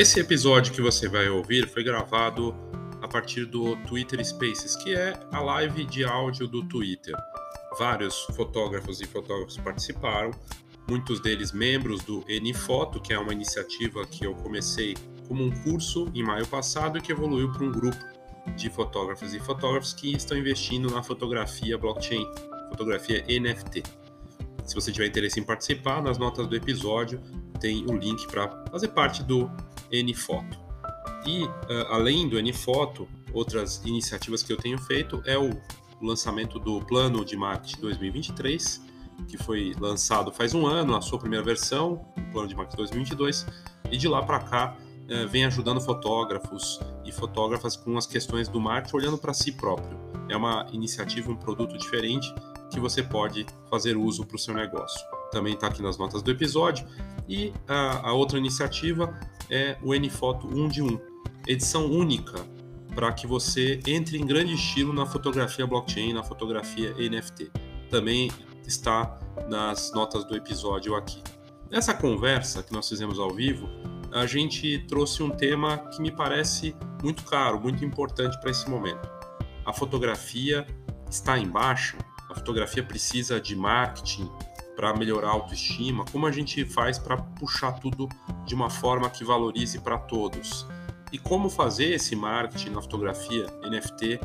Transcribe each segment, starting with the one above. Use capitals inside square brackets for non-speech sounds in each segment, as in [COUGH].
Esse episódio que você vai ouvir foi gravado a partir do Twitter Spaces, que é a live de áudio do Twitter. Vários fotógrafos e fotógrafos participaram, muitos deles membros do Nfoto, que é uma iniciativa que eu comecei como um curso em maio passado e que evoluiu para um grupo de fotógrafos e fotógrafos que estão investindo na fotografia blockchain, fotografia NFT. Se você tiver interesse em participar, nas notas do episódio tem o link para fazer parte do Nfoto. E uh, além do Nfoto, outras iniciativas que eu tenho feito é o lançamento do Plano de Marketing 2023, que foi lançado faz um ano, a sua primeira versão, o Plano de Marketing 2022, e de lá para cá uh, vem ajudando fotógrafos e fotógrafas com as questões do marketing, olhando para si próprio. É uma iniciativa, um produto diferente que você pode fazer uso para o seu negócio. Também está aqui nas notas do episódio. E a, a outra iniciativa é o NFoto 1 de 1, edição única para que você entre em grande estilo na fotografia blockchain, na fotografia NFT. Também está nas notas do episódio aqui. Nessa conversa que nós fizemos ao vivo, a gente trouxe um tema que me parece muito caro, muito importante para esse momento. A fotografia está em baixa, a fotografia precisa de marketing, para melhorar a autoestima? Como a gente faz para puxar tudo de uma forma que valorize para todos? E como fazer esse marketing na fotografia NFT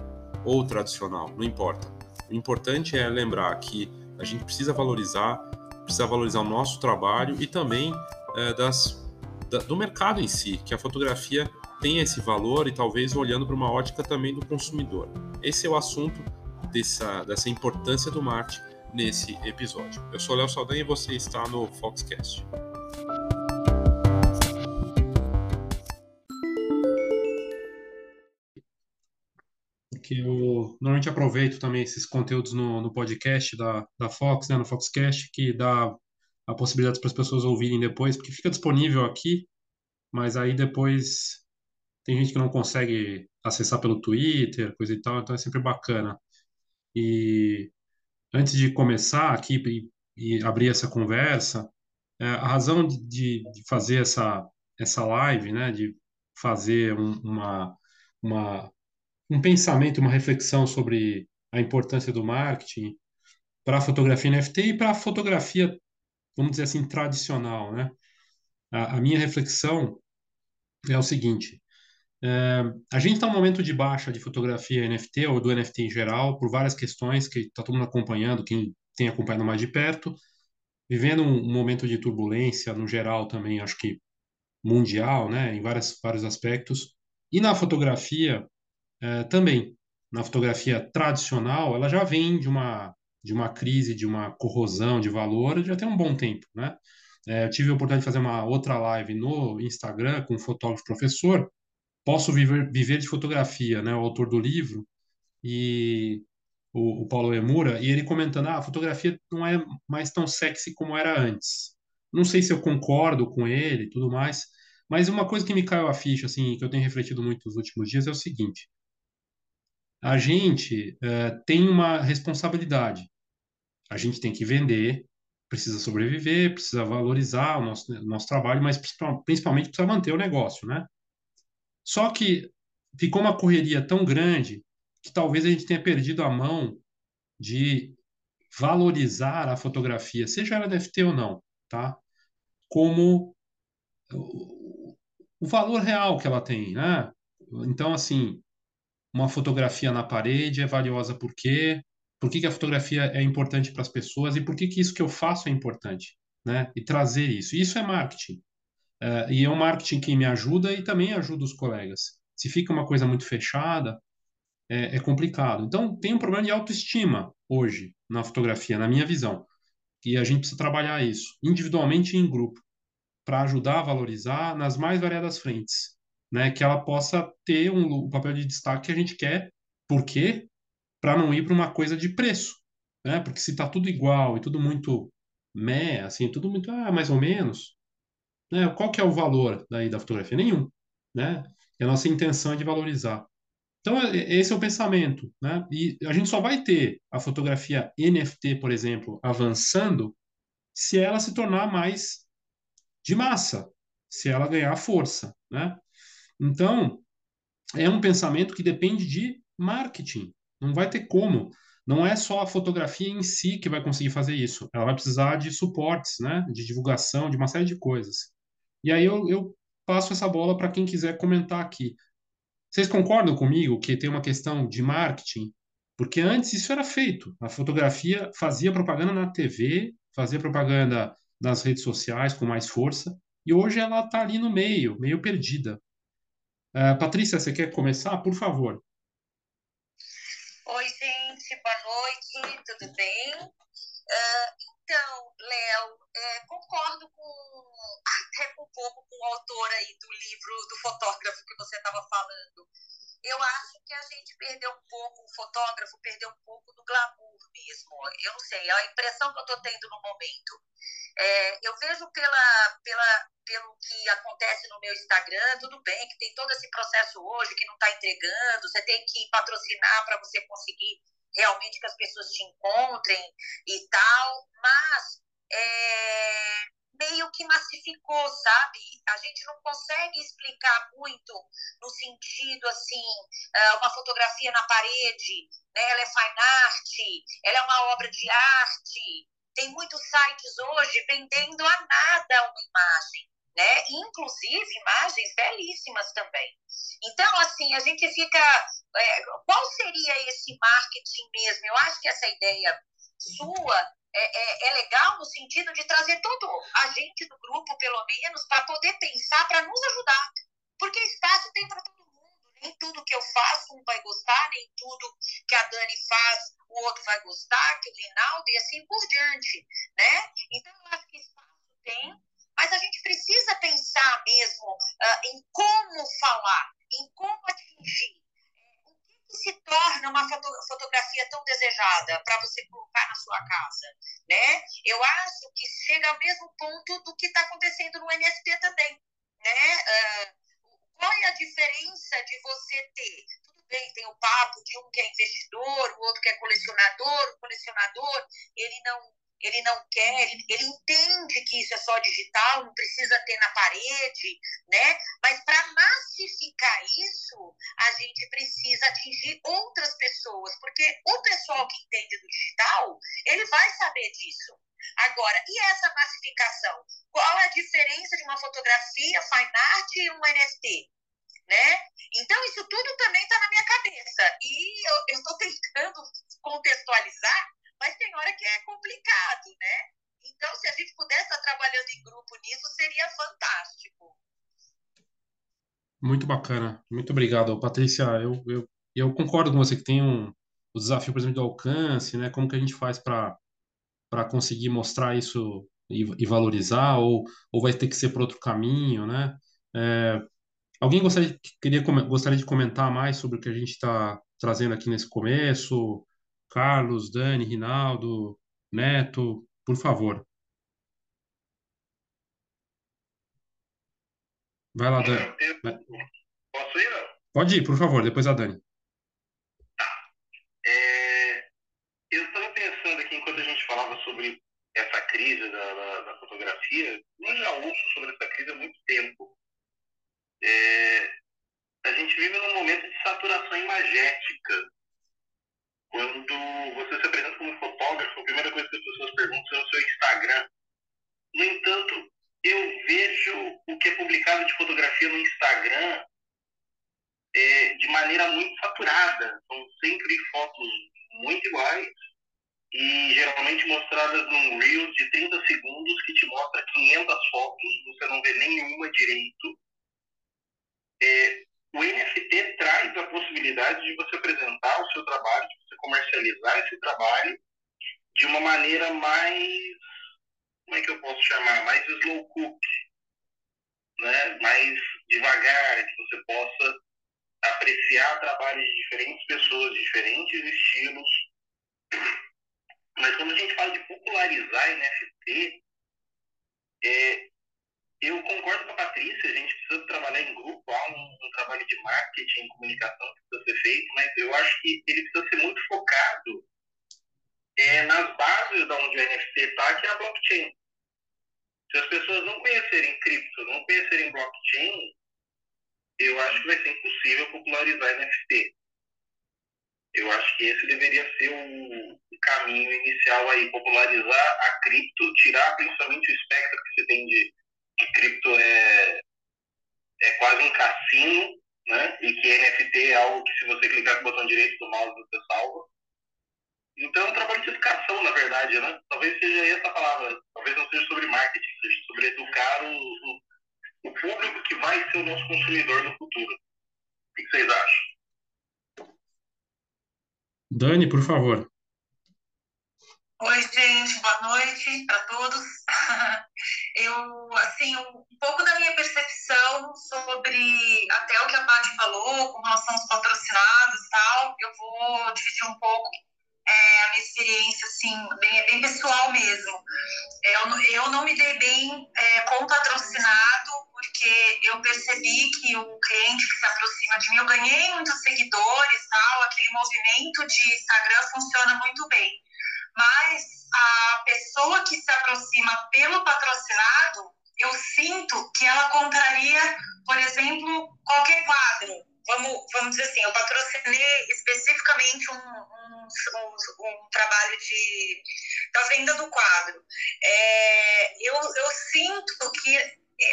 ou tradicional? Não importa. O importante é lembrar que a gente precisa valorizar, precisa valorizar o nosso trabalho e também é, das, da, do mercado em si, que a fotografia tem esse valor e talvez olhando para uma ótica também do consumidor. Esse é o assunto dessa, dessa importância do marketing nesse episódio. Eu sou Léo Saldanha e você está no Foxcast. que eu normalmente aproveito também esses conteúdos no, no podcast da, da Fox, né, no Foxcast, que dá a possibilidade para as pessoas ouvirem depois, porque fica disponível aqui, mas aí depois tem gente que não consegue acessar pelo Twitter, coisa e tal, então é sempre bacana. E antes de começar aqui e, e abrir essa conversa, é, a razão de, de, fazer essa, essa live, né, de fazer um, uma, uma, um pensamento, uma reflexão sobre a importância do marketing para a fotografia NFT e para a fotografia, vamos dizer assim, tradicional, né? A, a minha reflexão é o seguinte: é, a gente está num momento de baixa de fotografia NFT, ou do NFT em geral, por várias questões que está todo mundo acompanhando, quem tem acompanhado mais de perto, vivendo um, um momento de turbulência no geral também, acho que mundial, né, em várias, vários aspectos. E na fotografia é, também. Na fotografia tradicional, ela já vem de uma, de uma crise, de uma corrosão de valor, já tem um bom tempo, né? É, eu tive a oportunidade de fazer uma outra live no Instagram com um fotógrafo professor, Posso Viver, Viver de Fotografia, né, o autor do livro, e o, o Paulo Emura, e ele comentando, ah, a fotografia não é mais tão sexy como era antes. Não sei se eu concordo com ele e tudo mais, mas uma coisa que me caiu a ficha, assim, que eu tenho refletido muito nos últimos dias é o seguinte, a gente uh, tem uma responsabilidade. A gente tem que vender, precisa sobreviver, precisa valorizar o nosso, nosso trabalho, mas principalmente precisa manter o negócio, né? Só que ficou uma correria tão grande que talvez a gente tenha perdido a mão de valorizar a fotografia, seja ela NFT ou não, tá? Como o valor real que ela tem, né? Então, assim, uma fotografia na parede é valiosa por quê? Por que, que a fotografia é importante para as pessoas e por que, que isso que eu faço é importante, né? E trazer isso. Isso é marketing. Uh, e é um marketing que me ajuda e também ajuda os colegas. Se fica uma coisa muito fechada, é, é complicado. Então, tem um problema de autoestima hoje na fotografia, na minha visão. E a gente precisa trabalhar isso, individualmente e em grupo, para ajudar a valorizar nas mais variadas frentes. Né? Que ela possa ter um, um papel de destaque que a gente quer. Por quê? Para não ir para uma coisa de preço. Né? Porque se está tudo igual e tudo muito meh, assim, tudo muito ah, mais ou menos, né? Qual que é o valor daí da fotografia? Nenhum, né? E a nossa intenção é de valorizar. Então, é, esse é o pensamento, né? E a gente só vai ter a fotografia NFT, por exemplo, avançando se ela se tornar mais de massa, se ela ganhar força, né? Então, é um pensamento que depende de marketing. Não vai ter como. Não é só a fotografia em si que vai conseguir fazer isso. Ela vai precisar de suportes, né? De divulgação, de uma série de coisas. E aí eu, eu passo essa bola para quem quiser comentar aqui. Vocês concordam comigo que tem uma questão de marketing? Porque antes isso era feito. A fotografia fazia propaganda na TV, fazia propaganda nas redes sociais com mais força, e hoje ela está ali no meio, meio perdida. Uh, Patrícia, você quer começar? Por favor. Oi, gente, boa noite, tudo bem? Uh, então, Léo, é, concordo com pouco com o autor aí do livro do fotógrafo que você estava falando. Eu acho que a gente perdeu um pouco, o fotógrafo perdeu um pouco do glamour mesmo. Eu não sei, é a impressão que eu estou tendo no momento. É, eu vejo pela, pela, pelo que acontece no meu Instagram, tudo bem que tem todo esse processo hoje que não está entregando, você tem que patrocinar para você conseguir realmente que as pessoas te encontrem e tal, mas é, meio que massificou, sabe? A gente não consegue explicar muito no sentido assim, é, uma fotografia na parede, né? ela é fine art, ela é uma obra de arte. Tem muitos sites hoje vendendo a nada uma imagem. Né? Inclusive imagens belíssimas também. Então, assim, a gente fica. É, qual seria esse marketing mesmo? Eu acho que essa ideia sua é, é, é, legal no sentido de trazer todo a gente do grupo, pelo menos, para poder pensar, para nos ajudar. Porque espaço tem para todo mundo. Nem tudo que eu faço um vai gostar, nem tudo que a Dani faz o outro vai gostar, que o Rinaldo e assim por diante, né? Então, eu acho que espaço tem, mas a gente precisa pensar mesmo uh, em como falar, em como atingir se torna uma foto, fotografia tão desejada para você colocar na sua casa, né? Eu acho que chega ao mesmo ponto do que está acontecendo no NFT também, né? Uh, qual é a diferença de você ter tudo bem, tem o papo de um que é investidor, o outro que é colecionador, o colecionador, ele não ele não quer, ele, ele, entende que isso é só digital, não precisa ter na parede, né? Mas para massificar isso, a gente precisa atingir outras pessoas, porque o pessoal que entende do digital, ele vai saber disso. Agora, e essa massificação? Qual é a diferença de uma fotografia, fine art e um NFT? Né? Então, isso tudo também está na minha cabeça. E eu estou tentando contextualizar mas tem hora que é complicado, né? Então, se a gente pudesse estar trabalhando em grupo nisso, seria fantástico. Muito bacana, muito obrigado, Patrícia. Eu, eu, eu concordo com você que tem um, o desafio, por exemplo, do alcance, né? Como que a gente faz para conseguir mostrar isso e, e, valorizar, ou, ou vai ter que ser por outro caminho, né? É, alguém gostaria, queria, gostaria de comentar mais sobre o que a gente está trazendo aqui nesse começo? Carlos, Dani, Rinaldo, Neto, por favor. Vai lá, Dani. Posso ir, não? Pode ir, por favor, depois a Dani. Tá. É, eu estava pensando aqui, enquanto a gente falava sobre essa crise da, da, da fotografia, eu já ouço sobre essa crise há muito tempo. É, a gente vive num momento de saturação imagética quando você se apresenta como fotógrafo, a primeira coisa que as pessoas perguntam é o seu Instagram. No entanto, eu vejo o que é publicado de fotografia no Instagram é, de maneira muito saturada. São sempre fotos muito iguais e geralmente mostradas num Reels de 30 segundos que te mostra 500 fotos, você não vê nenhuma direito. É, o NFT traz a possibilidade de você apresentar o seu trabalho, de você comercializar esse trabalho de uma maneira mais, como é que eu posso chamar, mais slow cook, né? mais devagar, que você possa apreciar trabalhos de diferentes pessoas, de diferentes estilos. Mas quando a gente fala de popularizar NFT, é, eu concordo com a Patrícia, a gente precisa trabalhar em grupo, há um, um, trabalho de marketing, comunicação que precisa ser feito, mas eu acho que ele precisa ser muito focado é, nas bases da onde o NFT está, que é a blockchain. Se as pessoas não conhecerem cripto, não conhecerem blockchain, eu acho que vai ser impossível popularizar NFT. Eu acho que esse deveria ser o, caminho inicial aí, popularizar a cripto, tirar principalmente o espectro que você tem de que cripto é, é quase um cassino, né? E que NFT é algo que se você clicar com o botão direito do mouse você salva. Então é um trabalho de educação, na verdade, né? Talvez seja essa palavra, talvez não seja sobre marketing, seja sobre educar o, o, o público que vai ser o nosso consumidor no futuro. O que vocês acham? Dani, por favor. Oi, gente, boa noite para todos. [LAUGHS] Eu, assim, um pouco da minha percepção sobre até o que a Paty falou com relação aos patrocinados e tal, eu vou dividir um pouco é, a minha experiência, assim, bem, bem pessoal mesmo. Eu, eu não me dei bem é, com patrocinado, porque eu percebi que o cliente que se aproxima de mim, eu ganhei muitos seguidores, tal, aquele movimento de Instagram funciona muito bem. Mas a pessoa que se aproxima pelo patrocinado, eu sinto que ela compraria, por exemplo, qualquer quadro. Vamos, vamos dizer assim, eu patrocinei especificamente um, um, um, um trabalho de, da venda do quadro. É, eu, eu sinto que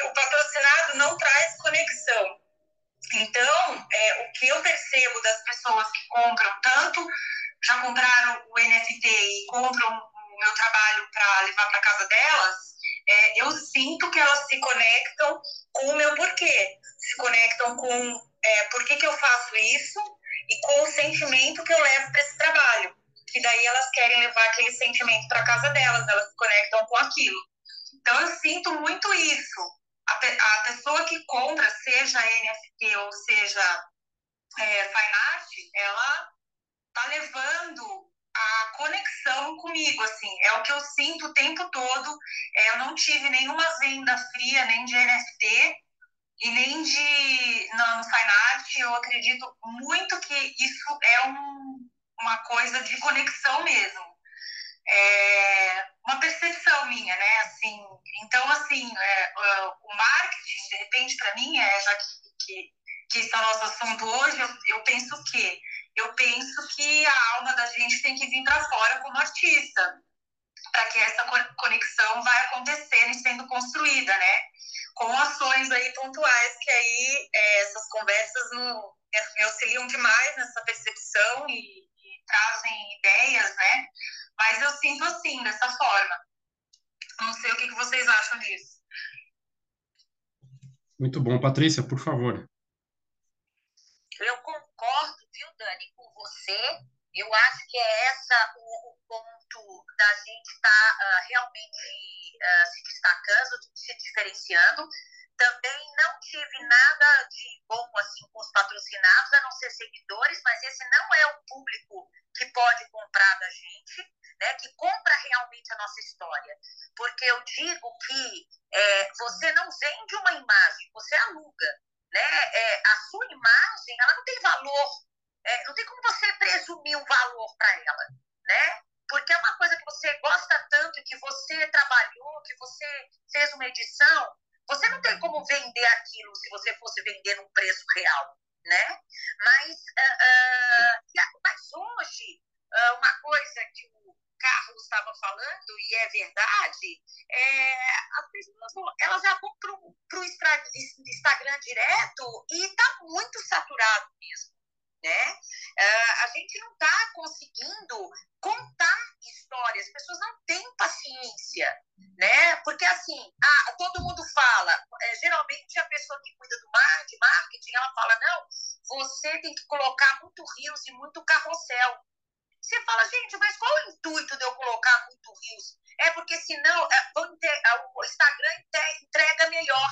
o patrocinado não traz conexão. Então, é, o que eu percebo das pessoas que compram tanto, já compraram o NFT e compram o meu trabalho para levar para casa delas, é, eu sinto que elas se conectam com o meu porquê, se conectam com é, por que, que eu faço isso e com o sentimento que eu levo para esse trabalho. Que daí elas querem levar aquele sentimento para casa delas, elas se conectam com aquilo. Então eu sinto muito isso. A, a pessoa que compra, seja NFT ou seja é, Fine Art, ela tá levando a conexão comigo, assim, é o que eu sinto o tempo todo. É, eu não tive nenhuma venda fria, nem de NFT e nem de no, no Fine Art. Eu acredito muito que isso é um, uma coisa de conexão mesmo é uma percepção minha, né? Assim, então, assim, é, o marketing, de repente, para mim, é, já que, que, que esse é nosso assunto hoje, eu, eu penso que eu penso que a alma da gente tem que vir para fora como artista, para que essa conexão vai acontecendo e sendo construída, né? Com ações aí pontuais, que aí é, essas conversas no, me auxiliam demais nessa percepção e, e trazem ideias, né? Mas eu sinto assim, dessa forma. Não sei o que, vocês acham disso. Muito bom. Patrícia, por favor. Eu concordo, viu, Dani, com você. Eu acho que é essa o, o ponto da gente estar tá, uh, realmente uh, se destacando, se diferenciando. Também não tive nada de bom assim com os patrocinados, a não ser seguidores, mas esse não é o público que pode comprar da gente né, que compra realmente a nossa história. Porque eu digo que é, você não vende uma imagem, você aluga. Né? É, a sua imagem ela não tem valor, é, não tem como você presumir um valor para ela. Né? Porque é uma coisa que você gosta tanto, que você trabalhou, que você fez uma edição, você não tem como vender aquilo se você fosse vender num preço real. Né? Mas, uh, uh, mas hoje, uh, uma coisa que o Carlos estava falando, e é verdade, é, as pessoas elas já vão para o Instagram direto e está muito saturado mesmo. Né? Uh, a gente não está conseguindo contar histórias, as pessoas não têm paciência, né? Porque assim, a, todo mundo fala, é, geralmente a pessoa que cuida do mar, de marketing, ela fala, não, você tem que colocar muito rios e muito carrossel. Você fala, gente, mas qual o intuito de eu colocar muito rios? É porque senão é, o Instagram entrega melhor.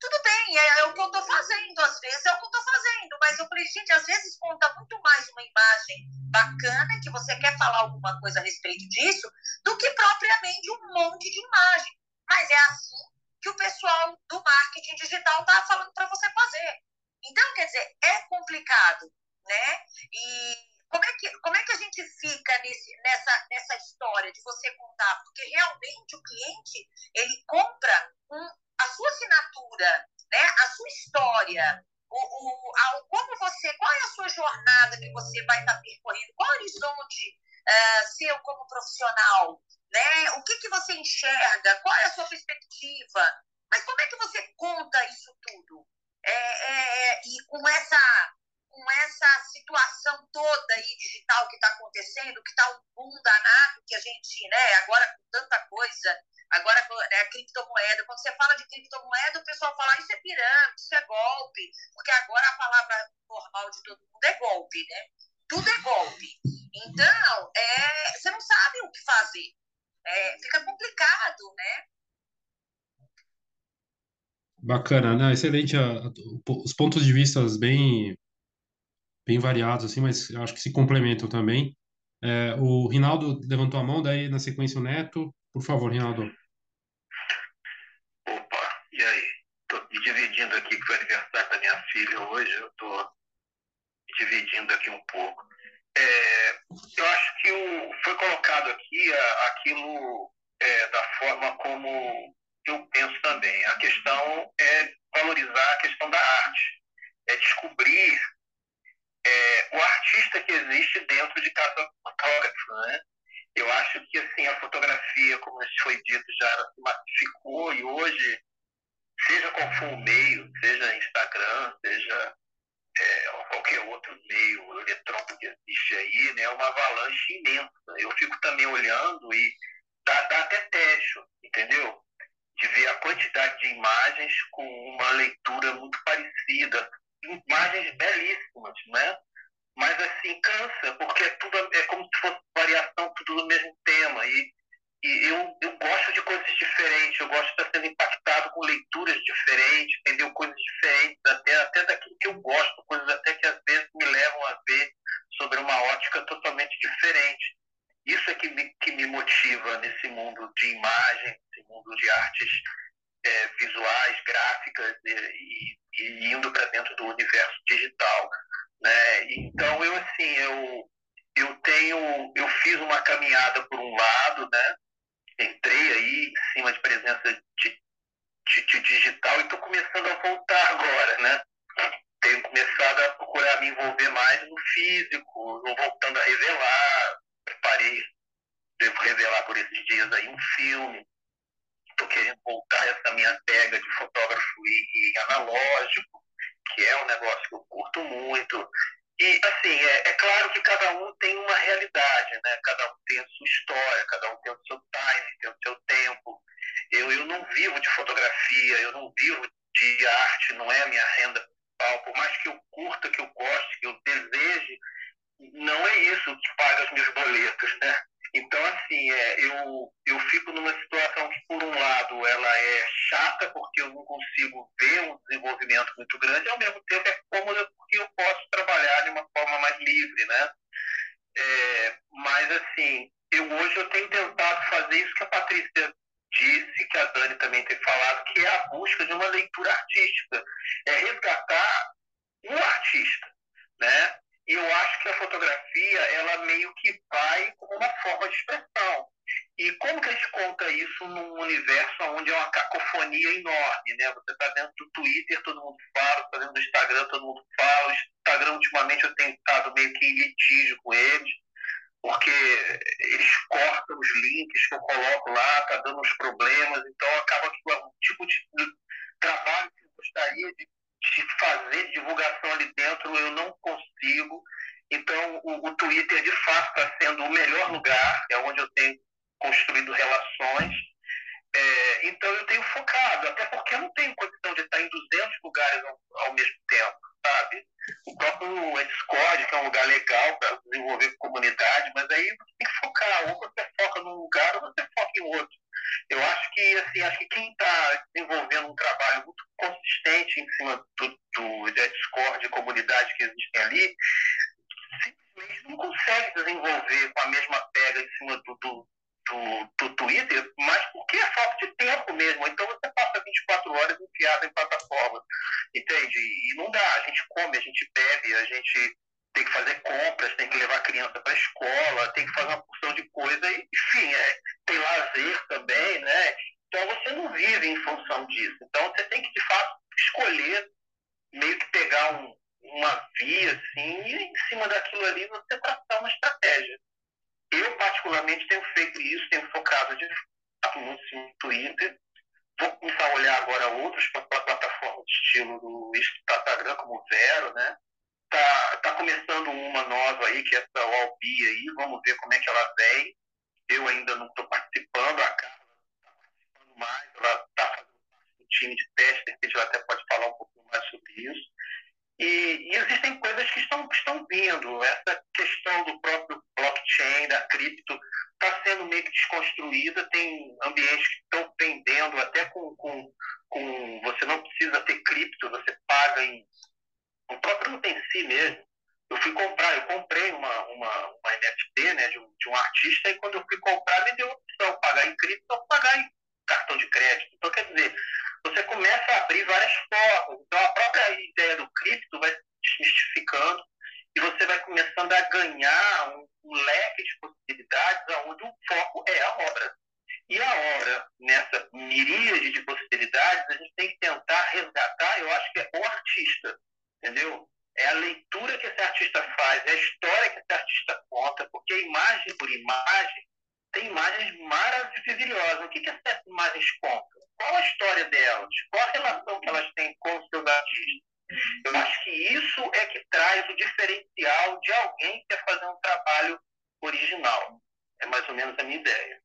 Tudo bem, é, é o que eu estou fazendo, às vezes é o que eu estou fazendo, mas eu falei, gente, às vezes conta muito mais uma imagem bacana, que você quer falar alguma coisa a respeito disso, do que propriamente um monte de imagem. Mas é assim que o pessoal do marketing digital está falando para você fazer. Então, quer dizer, é complicado, né? E como é que, como é que a gente fica nesse, nessa, nessa história de você contar? Porque realmente o cliente ele compra um, a sua assinatura, né? a sua história, o, o, a, como você, qual é a sua jornada que você vai estar percorrendo, qual é o horizonte uh, seu como profissional, né? O que, que você enxerga, qual é a sua perspectiva, mas como é que você conta isso tudo? É, é, é e com essa com essa situação toda aí digital que está acontecendo, que está um boom danado, que a gente, né, agora com tanta coisa, agora né, a criptomoeda, quando você fala de criptomoeda, o pessoal fala ah, isso é pirâmide, isso é golpe, porque agora a palavra normal de todo mundo é golpe, né? Tudo é golpe. Então, é, você não sabe o que fazer. É, fica complicado, né? Bacana, né? Excelente. os pontos de vista bem bem variados, assim, mas acho que se complementam também. É, o Rinaldo levantou a mão, daí na sequência o Neto. Por favor, Rinaldo. Opa, e aí? Estou me dividindo aqui, que foi aniversário da minha filha hoje, eu estou me dividindo aqui um pouco. É, eu acho que o, foi colocado aqui a, aquilo é, da forma como eu penso também. A questão é valorizar a questão da arte, é descobrir é, o artista que existe dentro de cada fotógrafo, né? Eu acho que assim a fotografia, como foi dito, já se massificou e hoje, seja qual for o meio, seja Instagram, seja é, qualquer outro meio eletrônico que existe aí, né, é uma avalanche imensa. Eu fico também olhando e dá, dá até tédio, entendeu? De ver a quantidade de imagens com uma leitura muito parecida, imagens belíssimas, né? Mas assim, cansa, porque é, tudo, é como se fosse variação, tudo no mesmo tema. E, e eu, eu gosto de coisas diferentes, eu gosto de estar sendo impactado com leituras diferentes, entendeu? Coisas diferentes, até, até daquilo que eu gosto, coisas até que às vezes me levam a ver sobre uma ótica totalmente diferente. Isso é que me, que me motiva nesse mundo de imagem, de artes é, visuais, gráficas e, e indo para dentro do universo digital, né? Então eu assim eu eu tenho eu fiz uma caminhada por um lado, né? Entrei aí em cima de presença de, de, de digital e estou começando a voltar agora, né? Tenho começado a procurar me envolver mais no físico, voltando a revelar. Preparei, devo revelar por esses dias aí um filme querendo voltar essa minha pega de fotógrafo e, e, analógico, que é um negócio que eu curto muito. E, assim, é, é, claro que cada um tem uma realidade, né? Cada um tem a sua história, cada um tem o seu time, tem o seu tempo. Eu, eu não vivo de fotografia, eu não vivo de arte, não é a minha renda principal. Por mais que eu curta, que eu goste, que eu deseje, não é isso que paga os meus boletos, né? Então, assim, é, eu, eu fico numa situação que, por um lado, ela é chata, porque eu não consigo ver um desenvolvimento muito grande, e, ao mesmo tempo, é cômoda, porque eu posso trabalhar de uma forma mais livre, né? É, mas, assim, eu hoje eu tenho tentado fazer isso que a Patrícia disse, que a Dani também tem falado, que é a busca de uma leitura artística. É resgatar o artista, né? Eu acho que a fotografia, ela meio que vai como uma forma de expressão. E como que a gente conta isso num universo onde é uma cacofonia enorme, né? Você está dentro do Twitter, todo mundo fala, está dentro do Instagram, todo mundo fala. O Instagram, ultimamente, eu tenho estado meio que em litígio com eles, porque eles cortam os links que eu coloco lá, tá dando uns problemas, então acaba que o tipo de trabalho que eu gostaria de de fazer divulgação ali dentro, eu não consigo. Então, o, o Twitter, de fato, está sendo o melhor lugar, é onde eu tenho construído relações. É, então, eu tenho focado, até porque eu não tenho condição de estar em 200 lugares ao, ao mesmo tempo, sabe? O próprio Discord, que é um lugar legal para desenvolver comunidade, mas aí você tem que focar. Ou você foca num lugar ou você foca em outro. Eu acho que, assim, acho que quem está desenvolvendo um trabalho muito consistente em cima do, do, Discord, de comunidade que existem ali, simplesmente não consegue desenvolver com a mesma pega em cima do, do, do, do Twitter, mas porque é falta de tempo mesmo. Então você passa 24 horas enfiado em plataformas, entende? E não dá. A gente come, a gente bebe, a gente tem que fazer compras, tem que levar a criança para a escola, tem que fazer uma porção de coisa, e, enfim, é, tem lazer também, né? Então você não vive em função disso. Então você tem que, de fato, escolher, meio que pegar um, uma via, assim, e em cima daquilo ali você traçar uma estratégia. Eu, particularmente, tenho feito isso, tenho focado de fato muito no Twitter. Vou começar a olhar agora outras plataformas de estilo do Instagram, como o Vero, né? Tá, tá começando uma nova aí, que é essa Albi aí, vamos ver como é que ela vem. Eu ainda não estou participando, a Carla está participando mais, ela está fazendo um time de teste, de repente ela até pode falar um pouquinho mais sobre isso. E, e, existem coisas que estão, estão vindo. Essa questão do próprio blockchain, da cripto, está sendo meio que desconstruída. Tem ambientes que estão vendendo até com, com, com. Você não precisa ter cripto, você paga em. O próprio não si mesmo. Eu fui comprar, eu comprei uma, uma, uma NFT né, de, um, de um artista, e quando eu fui comprar, me deu opção pagar em cripto ou pagar em cartão de crédito. Então, quer dizer, você começa a abrir várias formas. Então, a própria ideia do cripto vai se desmistificando e você vai ganhar um, um leque de possibilidades onde o foco é a obra. E a obra, nessa miríade de possibilidades, a gente tem que tentar resgatar, eu acho que é o artista, entendeu? É a leitura que esse artista faz, é a história que esse artista conta, porque imagem por imagem tem imagens maravilhosas. O que, que essas imagens contam? Qual a história delas? Qual a relação que elas têm com os seus artistas? Eu acho que isso é que traz o diferencial de alguém que quer fazer um trabalho original. É mais ou menos a minha ideia.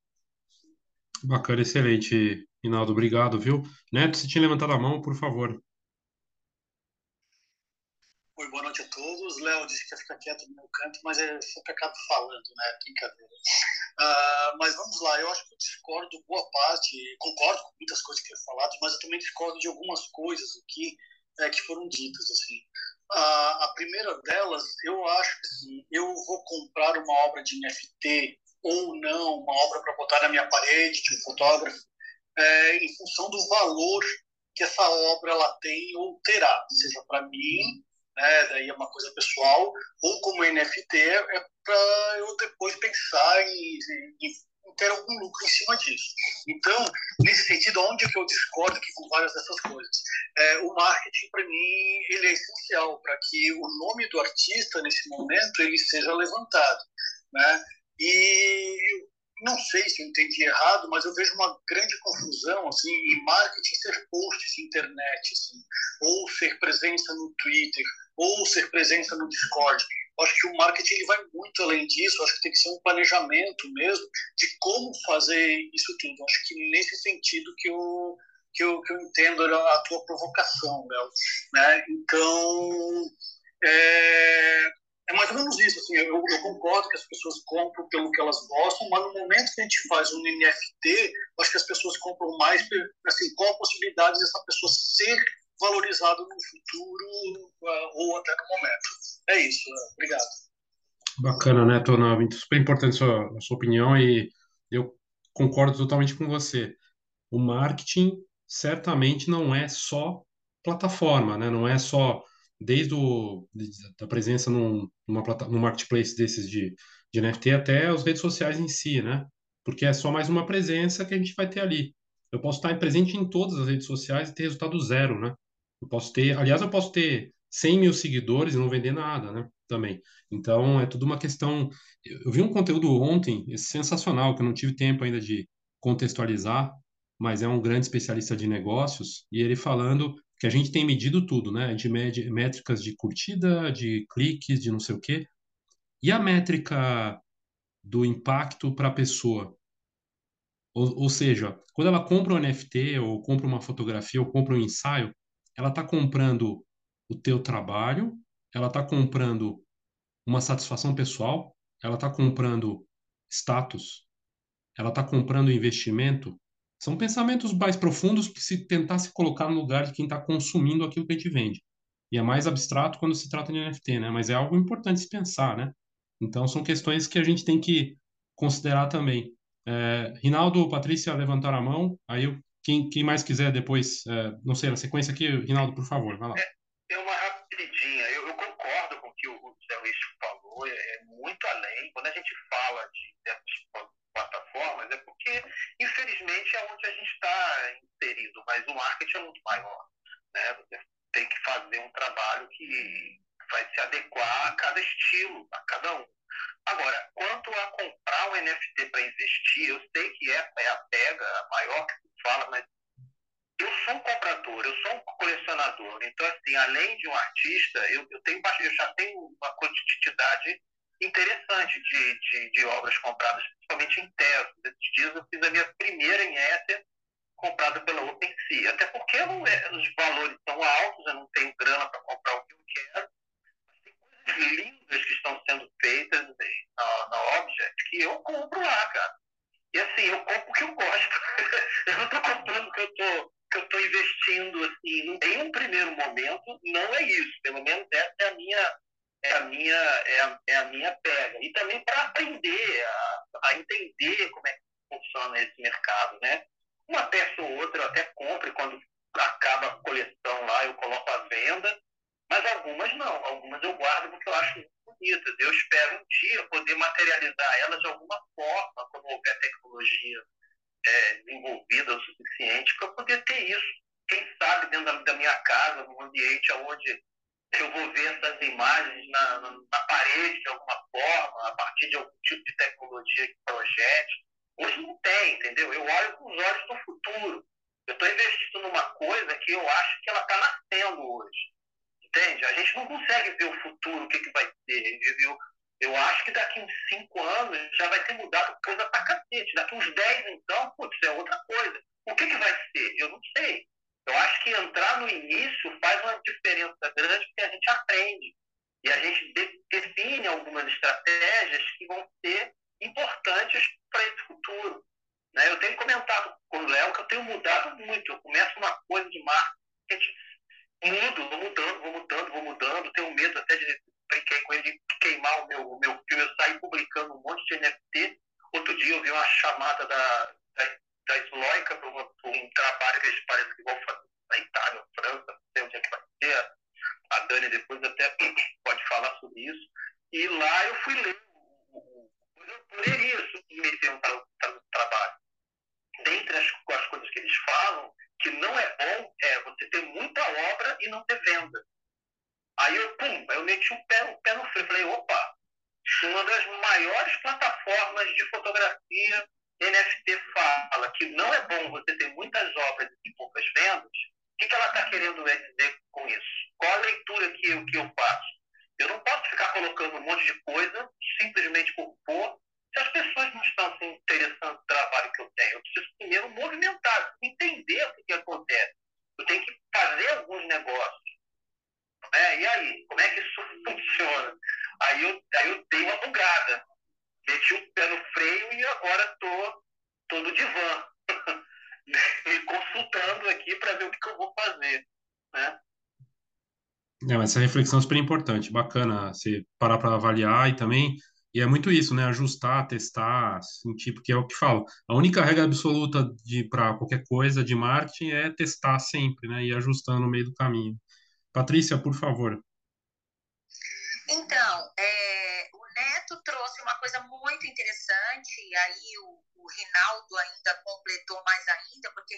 Bacana, excelente, Rinaldo. Obrigado, viu? Neto, se tinha levantado a mão, por favor. Oi, boa noite a todos. Léo disse que ia ficar quieto no meu canto, mas é sempre acabo falando, né? Brincadeira. Uh, mas vamos lá, eu acho que eu discordo boa parte, concordo com muitas coisas que foi falado, mas eu também discordo de algumas coisas aqui é, que foram ditas, assim. Uh, a primeira delas, eu acho que assim, eu vou comprar uma obra de NFT ou não, uma obra para botar na minha parede de um fotógrafo, é, em função do valor que essa obra ela tem ou terá, seja para mim né, daí é uma coisa pessoal, ou como NFT é para eu depois pensar em, em, ter algum lucro em cima disso. Então, nesse sentido, onde que eu discordo aqui com várias dessas coisas? É, o marketing, para mim, ele é essencial para que o nome do artista, nesse momento, ele seja levantado. Né? E não sei se eu entendi errado, mas eu vejo uma grande confusão assim, em marketing ser posts internet, assim, ou ser presença no Twitter, ou ser presença no Discord. Eu acho que o marketing ele vai muito além disso, eu acho que tem que ser um planejamento mesmo de como fazer isso tudo. Eu acho que nesse sentido que eu, que eu, que eu entendo a tua provocação, Léo. Né? Então, é, é mais ou menos isso. Assim, eu, eu, concordo que as pessoas compram pelo que elas gostam, mas no momento que a gente faz um NFT, acho que as pessoas compram mais, assim, qual a possibilidade dessa pessoa ser valorizado no futuro uh, ou até no momento. É isso. Uh, obrigado. Bacana, né, Tonal? Super importante a sua, a sua opinião e eu concordo totalmente com você. O marketing certamente não é só plataforma, né? Não é só desde o, da presença num, numa num marketplace desses de, de NFT até as redes sociais em si, né? Porque é só mais uma presença que a gente vai ter ali. Eu posso estar presente em todas as redes sociais e ter resultado zero, né? Eu posso ter, aliás, eu posso ter 100 mil seguidores e não vender nada, né? Também. Então, é tudo uma questão. Eu vi um conteúdo ontem sensacional, que eu não tive tempo ainda de contextualizar, mas é um grande especialista de negócios, e ele falando que a gente tem medido tudo, né? A gente mede métricas de curtida, de cliques, de não sei o quê. E a métrica do impacto para a pessoa? Ou, ou seja, quando ela compra um NFT, ou compra uma fotografia, ou compra um ensaio, ela está comprando o teu trabalho, ela está comprando uma satisfação pessoal, ela está comprando status, ela está comprando investimento. São pensamentos mais profundos que se tentar se colocar no lugar de quem está consumindo aquilo que a gente vende. E é mais abstrato quando se trata de NFT, né? Mas é algo importante se pensar, né? Então, são questões que a gente tem que considerar também. É, Rinaldo, Patrícia, levantaram a mão. Aí, eu, quem, quem mais quiser depois, é, não sei, na sequência aqui, Rinaldo, por favor, vai lá. É, é uma rapidinha. Eu, eu, concordo com o que o Zé Luiz falou, é, é muito além. Quando a gente fala de é onde a gente está inserido, mas o marketing é muito diferença grande porque a gente aprende. E a gente define algumas estratégias que vão ser importantes para esse futuro. Né? Eu tenho comentado com o Léo que eu tenho mudado muito. Eu começo uma coisa de marketing, mudo, vou mudando, vou mudando, vou mudando. Tenho medo até de brinquei de queimar o meu, o meu filme. Eu saí publicando um monte de NFT. Outro dia eu vi uma chamada da, da, da Sloica para um trabalho que eles parecem que vão fazer na Itália, França, não sei onde é que vai ser. A Dani depois até pode falar sobre isso. E lá eu fui ler. Eu poderia submeter tra tra trabalho. Dentre as, as coisas que eles falam, que não é bom é você ter muita obra e não ter venda. Aí eu, pum, eu meti o pé, o pé no freio. Falei, opa, uma das maiores plataformas de fotografia NFT fala que não é bom você ter muitas obras e poucas vendas, o que, que ela está querendo dizer com isso? Qual a leitura que eu, que eu faço? Eu não posso ficar colocando um monte de coisa simplesmente por pôr se as pessoas não estão se interessando no trabalho que eu tenho. Eu preciso primeiro movimentar, entender o que, acontece. Eu tenho que fazer alguns negócios. Né? E aí, como é que isso [LAUGHS] funciona? Aí eu, aí eu dei uma bugada, meti o pé no freio e agora tô, tô no divã, [LAUGHS] [LAUGHS] me consultando aqui para ver o que, que, eu vou fazer. Né? É, mas essa reflexão é super importante, bacana você parar para avaliar e também e é muito isso, né? Ajustar, testar, sentir, porque é o que falo. A única regra absoluta de para qualquer coisa de marketing é testar sempre, né? E ajustando no meio do caminho. Patrícia, por favor. Então, é, o Neto trouxe uma coisa muito interessante, e aí o, o Rinaldo ainda completou mais ainda,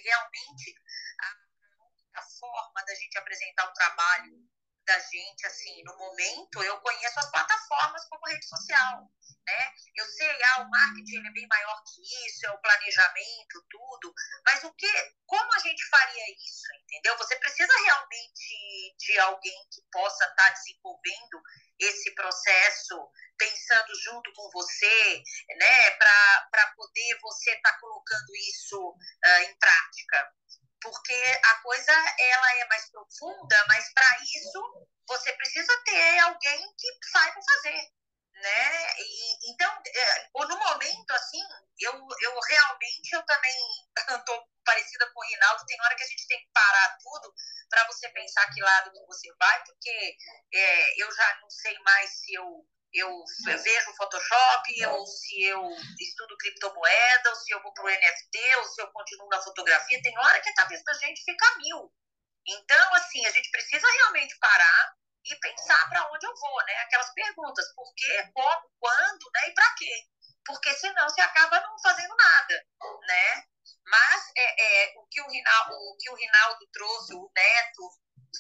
realmente a, a forma da gente apresentar o trabalho da gente, assim, no momento, eu conheço as plataformas como rede social, né? Eu sei, ah, o marketing é bem maior que isso, é o planejamento, tudo, mas o que, como a gente faria isso, entendeu? Você precisa realmente de alguém que possa estar tá desenvolvendo esse processo, pensando junto com você, né, para poder você estar tá colocando isso uh, em prática porque a coisa ela é mais profunda, mas para isso você precisa ter alguém que saiba fazer, né? E, então, é, no momento assim, eu, eu realmente eu também [LAUGHS] estou parecida com o Rinaldo. Tem hora que a gente tem que parar tudo para você pensar que lado que você vai, porque é, eu já não sei mais se eu eu vejo Photoshop, ou se eu estudo criptomoeda, ou se eu vou para o NFT, ou se eu continuo na fotografia. Tem hora que a cabeça da gente fica mil. Então, assim, a gente precisa realmente parar e pensar para onde eu vou, né? Aquelas perguntas, por quê, como, quando, né? E para quê? porque senão você acaba não fazendo nada, né? Mas é, é, o, que o, Rinaldo, o que o Rinaldo trouxe, o Neto,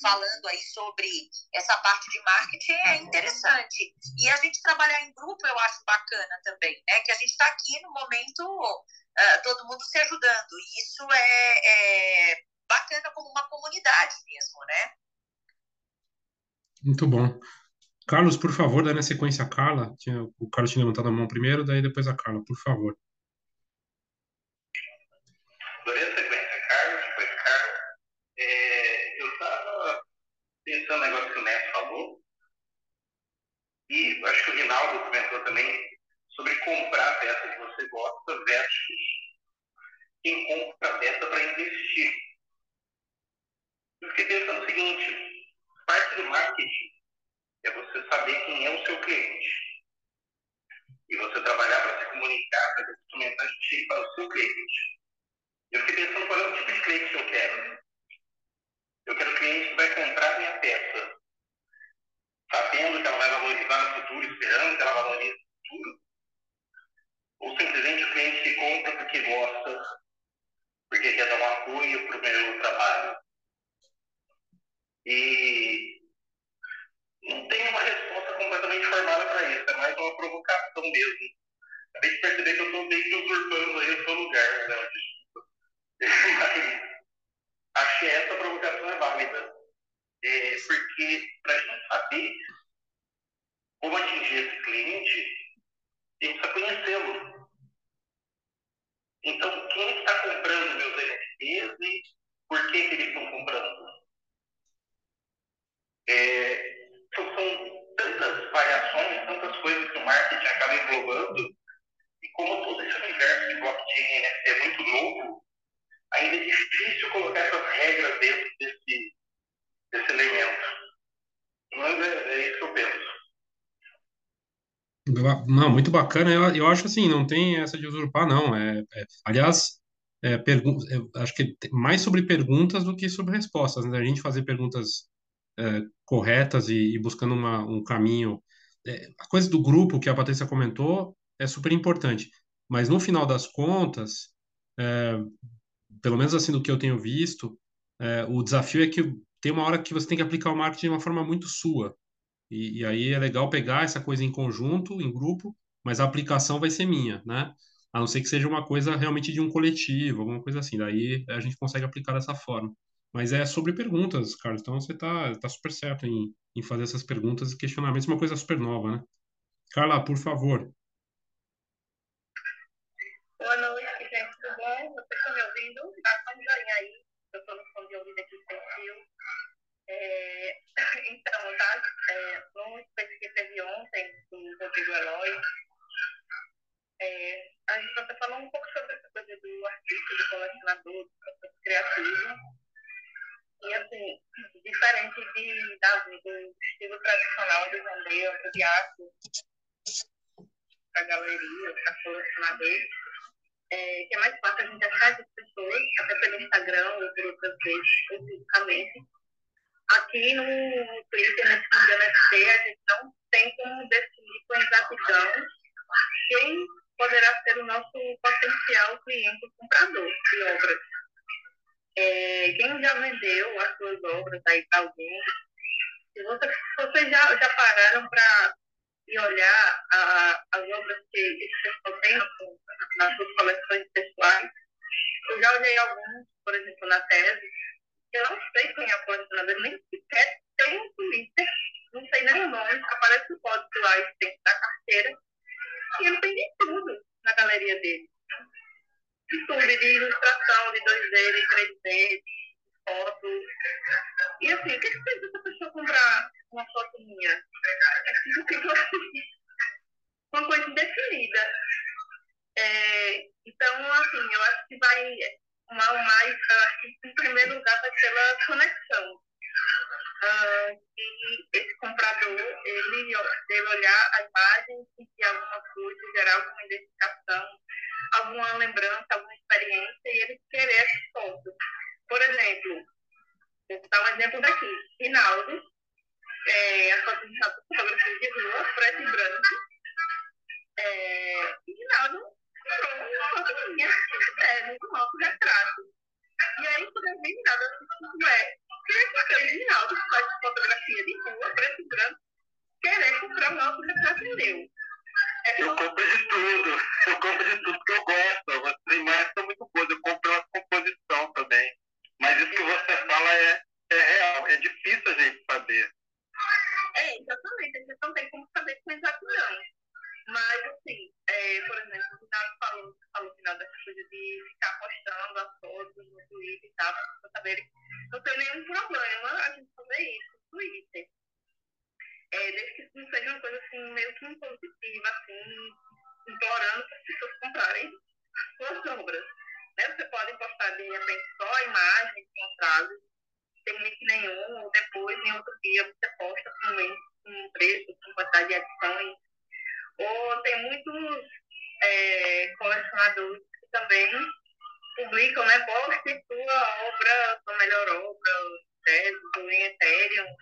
falando aí sobre essa parte de marketing é interessante. E a gente trabalhar em grupo eu acho bacana também, né? Que a gente está aqui no momento, uh, todo mundo se ajudando. E isso é, é bacana como uma comunidade mesmo, né? Muito bom. Carlos, por favor, dá na sequência a Carla. O Carlos tinha levantado a mão primeiro, daí depois a Carla, por favor. A sequência, Carlos, depois Carla. É, eu estava pensando no negócio que o Neto falou, e acho que o Rinaldo comentou também sobre comprar peça que você gosta versus quem compra peça para investir. Eu fiquei pensando o seguinte, parte do marketing é você saber quem é o seu cliente. E você trabalhar para se comunicar, para que mensagem chegue para o seu cliente. Eu fiquei pensando qual é o tipo de cliente que eu quero. Eu quero cliente que vai comprar minha peça, sabendo que ela vai valorizar no futuro, esperando que ela valorize no futuro. Ou simplesmente o cliente que compra porque gosta, porque quer dar um apoio para o meu trabalho. E não tem uma resposta completamente formada para isso, é mais uma provocação mesmo. Acabei de perceber que eu estou meio que usurpando aí o seu lugar, né? [LAUGHS] Mas acho que essa provocação é válida. É, porque para a gente saber como atingir esse cliente, a gente precisa conhecê-lo. Então, quem está comprando meus NFTs e por que, que eles estão comprando? É, então, são tantas variações, tantas coisas que o marketing acaba englobando, e como todo esse universo de blockchain né, é muito novo, ainda é difícil colocar essas regras dentro desse, desse elemento. Mas é, é isso que eu penso. Não, muito bacana. Eu, eu acho assim, não tem essa de usurpar, não. É, é aliás, é, é, acho que mais sobre perguntas do que sobre respostas. Né? A gente fazer perguntas é, corretas e, e, buscando uma, um caminho. É, a coisa do grupo que a Patrícia comentou é super importante, mas no final das contas, é, pelo menos assim do que eu tenho visto, é, o desafio é que tem uma hora que você tem que aplicar o marketing de uma forma muito sua. E, e aí é legal pegar essa coisa em conjunto, em grupo, mas a aplicação vai ser minha, né? A não ser que seja uma coisa realmente de um coletivo, alguma coisa assim. Daí a gente consegue aplicar dessa forma. Mas é sobre perguntas, Carlos. Então você está tá super certo em, em fazer essas perguntas e questionamentos, uma coisa super nova, né? Carla, por favor. Boa noite, gente. Tudo bom? Vocês estão me ouvindo? Dá só um joinha aí. Eu estou no fone de ouvido aqui sem É... [COUGHS] Então, tá? É, no espécie que teve ontem, do Rodrigo Eloy, é, a gente está falando um pouco sobre essa coisa do artista, do colecionador, do processo criativo. E, assim, diferente de, da, do estilo tradicional de vender de arte para galeria, para colecionadores, é, que é mais fácil a gente achar essas pessoas, até pelo Instagram ou por outras vezes, fisicamente. Aqui no, Twitter, nesse mundo NFT, a gente não tem como definir com exatidão quem poderá ser o nosso potencial cliente comprador de obras é, quem já vendeu as suas obras aí para alguém, se você, vocês já, já pararam para ir olhar a, as obras que esse pessoal tem nas suas coleções pessoais, eu já olhei alguns, por exemplo, na tese, eu não sei quem é o colecionador, nem sequer tem um Twitter, não sei nem o nome, aparece o código lá da carteira, e ele tem de tudo na galeria dele tudo, de ilustração, de 2D, de 3D, fotos. E assim, o que, que fez essa pessoa comprar uma foto minha? É tipo uma coisa indefinida. É, então, assim, eu acho que vai mais, acho que em primeiro lugar vai pela conexão. Ah, e esse comprador, ele deve olhar a imagem, sentir alguma coisa, gerar alguma identificação, alguma lembrança, alguma experiência e ele querer essa foto. Por exemplo, vou dar um exemplo daqui. Rinaldo, é, a fotografia de rua, preto e branco. é, Rinaldo tirou uma foto minha é, no autorretrato. E aí, quando eu vi Rinaldo, eu disse, ué, quem é que Rinaldo que faz fotografia de rua, preto e branco, querer comprar um autorretrato meu? É eu compro de tudo, eu compro de tudo que eu gosto. As imagens são muito boas, eu compro uma composição também. Mas isso que você fala é, é real, é difícil a gente saber. É, exatamente, a gente não tem como saber com exatidão. Mas, assim, é, por exemplo, o Rinaldo falou, falou final dessa coisa de ficar postando as fotos no Twitter e tal, para saberem. Não tem nenhum problema a gente fazer isso no Twitter. É, desde que não seja uma coisa assim, meio que impositiva, assim, implorando para as pessoas comprarem suas obras. Né? Você pode postar de repente só imagens com frases, sem link nenhum, ou depois, em outro dia, você posta com com preço, com quantidade de edições ou tem muitos é, colecionadores que também publicam, né? Poste sua obra, sua melhor obra, tese, em Ethereum,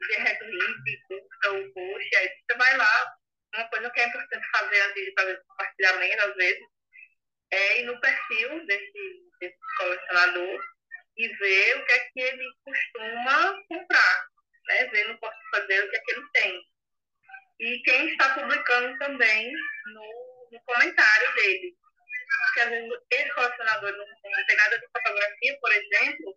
de RedLink, curta o post, aí você vai lá. Uma coisa que é importante fazer antes de fazer compartilhamento, às vezes, é ir no perfil desse, desse colecionador e ver o que é que ele costuma comprar, né? Ver no portfólio o que é que ele tem e quem está publicando também no, no comentário dele. Porque às vezes esse colecionador não, tem nada de fotografia, por exemplo,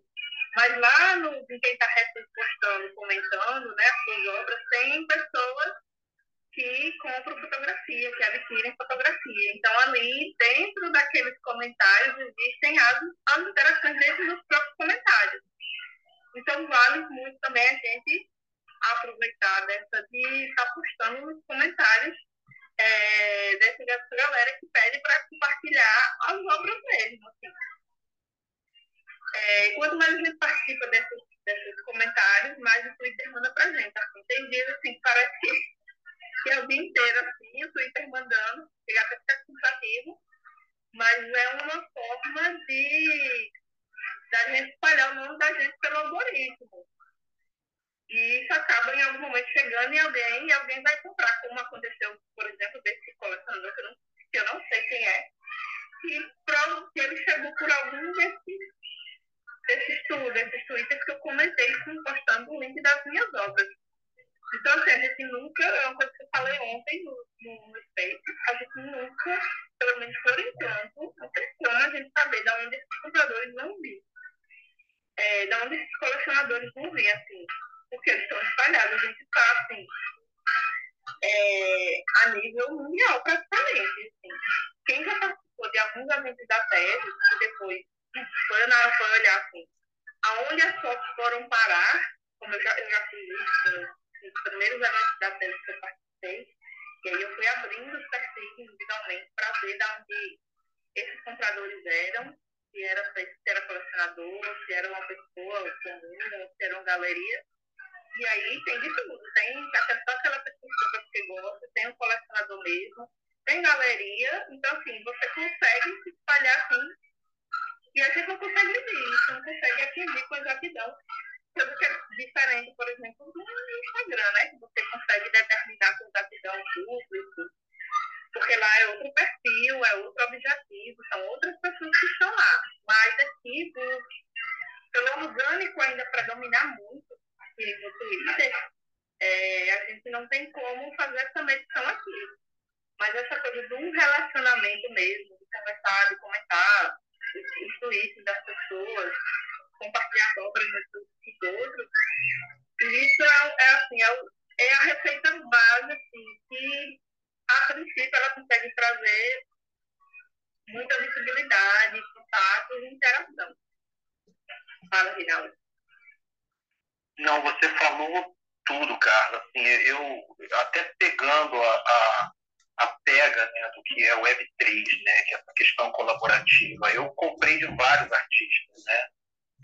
mas lá no, em quem está repostando, comentando né, as suas obras, tem pessoas que compram fotografia, que adquirem fotografia. Então, ali, dentro daqueles comentários, existem as, as interações dentro dos próprios comentários. Então, vale muito também a gente aproveitar dessa de estar tá postando nos comentários é, dessa, dessa galera que pede para compartilhar as obras mesmo. Assim. É, quanto mais a gente participa desses, desses comentários, mais o Twitter manda pra gente. Assim. Tem dias assim, parece que, que é o dia inteiro assim, o Twitter mandando, chega até ficar cansativo, mas é uma forma de da gente espalhar o nome da gente pelo algoritmo. E isso acaba em algum momento chegando em alguém e alguém vai comprar, como aconteceu, por exemplo, desse colecionador que eu não, que eu não sei quem é. E que ele chegou por algum desses, desses, desses twitters que eu comentei postando o link das minhas obras. Então, assim, a gente nunca, é uma coisa que eu falei ontem no, no, no a gente nunca, pelo menos por enquanto, não a gente saber de onde esses compradores vão vir. É, de onde esses colecionadores vão vir, assim porque eles estão espalhados. A gente está, assim, é, a nível mundial, praticamente. Assim. Quem já participou de alguns eventos da tese, que depois foi, na, foi olhar assim, aonde as fotos foram parar, como eu já, eu já fiz isso nos primeiros eventos da tese que eu participei, e aí eu fui abrindo os perfis individualmente para ver de onde esses compradores eram, se era, se era colecionador, se era uma pessoa comum, se era uma galeria. E aí tem de tudo. Tem só aquela pessoa que gosta, tem um colecionador mesmo, tem galeria. Então, assim, você consegue se espalhar assim. E a gente não consegue medir isso, não consegue atingir com exatidão. Coisa que é diferente, por exemplo, do Instagram, né? Que você consegue determinar com exatidão público. Porque lá é outro perfil, é outro objetivo, são outras pessoas que estão lá. Mas aqui, pelo orgânico ainda predominar muito, no Twitter, é, a gente não tem como fazer essa medição aqui. Mas essa coisa um relacionamento mesmo, de conversar, de comentar os, tweets das pessoas, compartilhar obras dos outros, isso é, é assim, é, é, a receita base, assim, que a princípio ela consegue trazer muita visibilidade, contato e interação. Fala, Rinaldo. Não, você falou tudo, Carla. Assim, eu até pegando a, a, a pega né, do que é o Web3, né, que é essa questão colaborativa. Eu comprei de vários artistas. Né?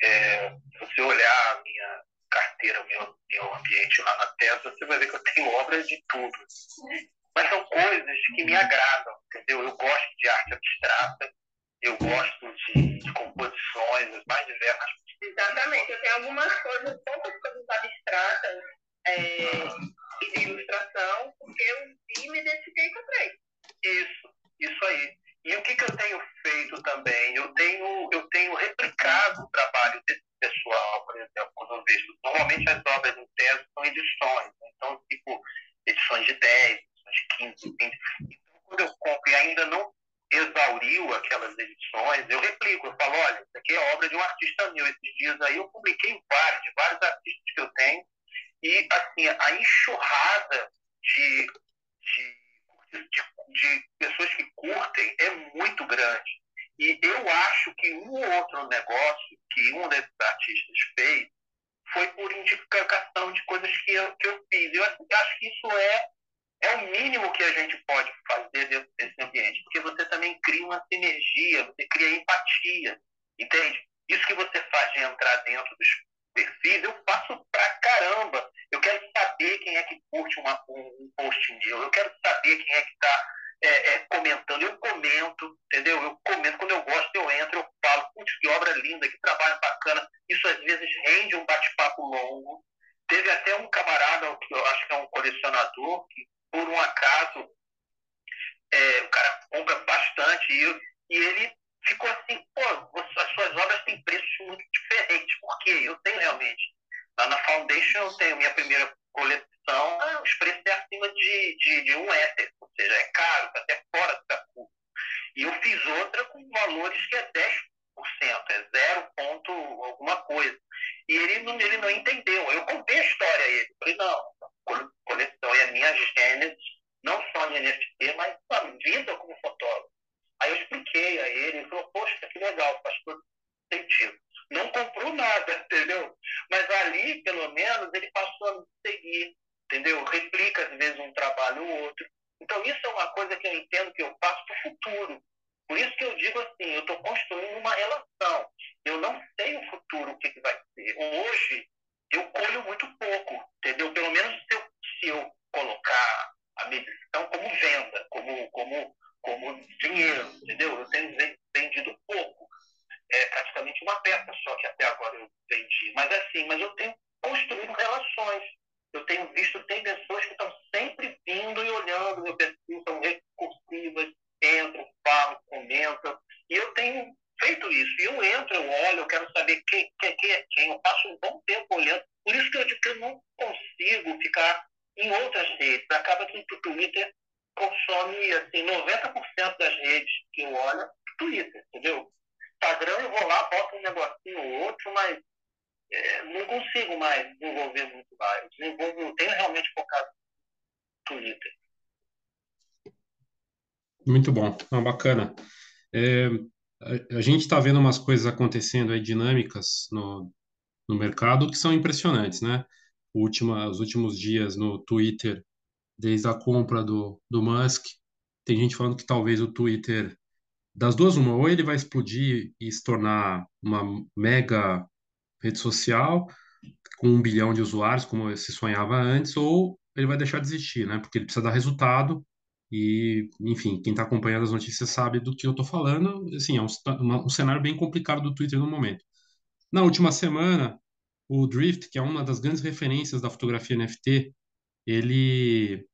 É, se você olhar a minha carteira, o meu, meu ambiente lá na Tesla, você vai ver que eu tenho obras de tudo. Mas são coisas que me agradam, entendeu? Eu gosto de arte abstrata, eu gosto de, de composições, as mais diversas Exatamente. Eu tenho algumas coisas, poucas coisas abstratas é, e de ilustração, porque eu vi e me identifiquei com três. Isso, isso aí. E o que, que eu tenho feito também? Eu tenho, eu tenho replicado o trabalho desse pessoal, por exemplo, quando eu vejo. Normalmente as obras em tese são edições, né? então, tipo, edições de 10, edições de 15, 20. Então, quando eu compro e ainda não exauriu aquelas edições, eu replico, eu falo, olha, isso aqui é obra de um artista meu. Esses dias aí eu publiquei vários, de vários artistas que eu tenho, e assim, a enxurrada de, de, de, de pessoas que curtem é muito grande. E eu acho que um ou outro negócio que um desses artistas fez foi por indicação de coisas que eu, que eu fiz. Eu acho que isso é, é o mínimo que a gente pode fazer dentro desse ambiente, porque você também cria uma sinergia, você cria empatia, entende? Isso que você faz de entrar dentro dos perfis, eu faço pra caramba. Eu quero saber quem é que curte uma, um, post meu, eu quero saber quem é que está é, é, comentando. Eu comento, entendeu? Eu comento. Quando eu gosto, eu entro, eu falo, putz, que obra linda, que trabalho bacana. Isso às vezes rende um bate-papo longo. Teve até um camarada, que eu acho que é um colecionador, que por um acaso é, o cara compra bastante e, e ele ficou assim, pô, as suas obras têm preços muito diferentes. Por quê? Eu tenho realmente. Lá na Foundation eu tenho minha primeira coleção ah, os preços é acima de, de, de um éter, ou seja, é caro, tá até fora da curva. E eu fiz outra com valores que é 10%, é 0 ponto alguma coisa. E ele não, ele não entendeu. Eu contei a história a ele. Falei, não, coleção é a minha gênese, não só em NFT, mas a vida como fotógrafo. Aí eu expliquei a ele, ele falou, poxa, que legal, faz todo sentido. Não comprou nada, [LAUGHS] entendeu? Mas ali, pelo menos, ele passou a me seguir entendeu? Replica, às vezes, um trabalho ou outro. Então, isso é uma coisa que eu entendo que eu faço para o futuro. Por isso que eu digo assim, eu estou construindo uma relação. Eu não sei o futuro, o que, que vai ser. Hoje, eu colho muito pouco, entendeu? Pelo menos se eu, se eu colocar a medição como venda, como, como, como dinheiro, entendeu? Eu tenho vendido pouco. É praticamente uma peça só que até agora eu vendi. Mas assim, mas eu tenho construído relações eu tenho visto, tem pessoas que estão sempre vindo e olhando meu perfil, são recursivas, entram, falam, comentam. E eu tenho feito isso. E eu entro, eu olho, eu quero saber quem, quem, quem é quem. Eu passo um bom tempo olhando. Por isso que eu digo que eu não consigo ficar em outras redes. Acaba que o Twitter consome assim, 90% das redes que eu olho, Twitter, entendeu? Instagram eu vou lá, boto um negocinho ou outro, mas é, não consigo mais desenvolver muito lá. Eu desenvolvo, eu tenho realmente focado no Twitter. Muito bom, não, bacana. É, a, a, gente está vendo umas coisas acontecendo aí, dinâmicas no, no mercado, que são impressionantes, né? Última, os últimos dias no Twitter, desde a compra do, do Musk, tem gente falando que talvez o Twitter, das duas, uma, ou ele vai explodir e se tornar uma mega rede social com um bilhão de usuários, como se sonhava antes, ou ele vai deixar de existir, né? Porque ele precisa dar resultado e, enfim, quem está acompanhando as notícias sabe do que eu estou falando. Assim, é um, um, cenário bem complicado do Twitter no momento. Na última semana, o Drift, que é uma das grandes referências da fotografia NFT, ele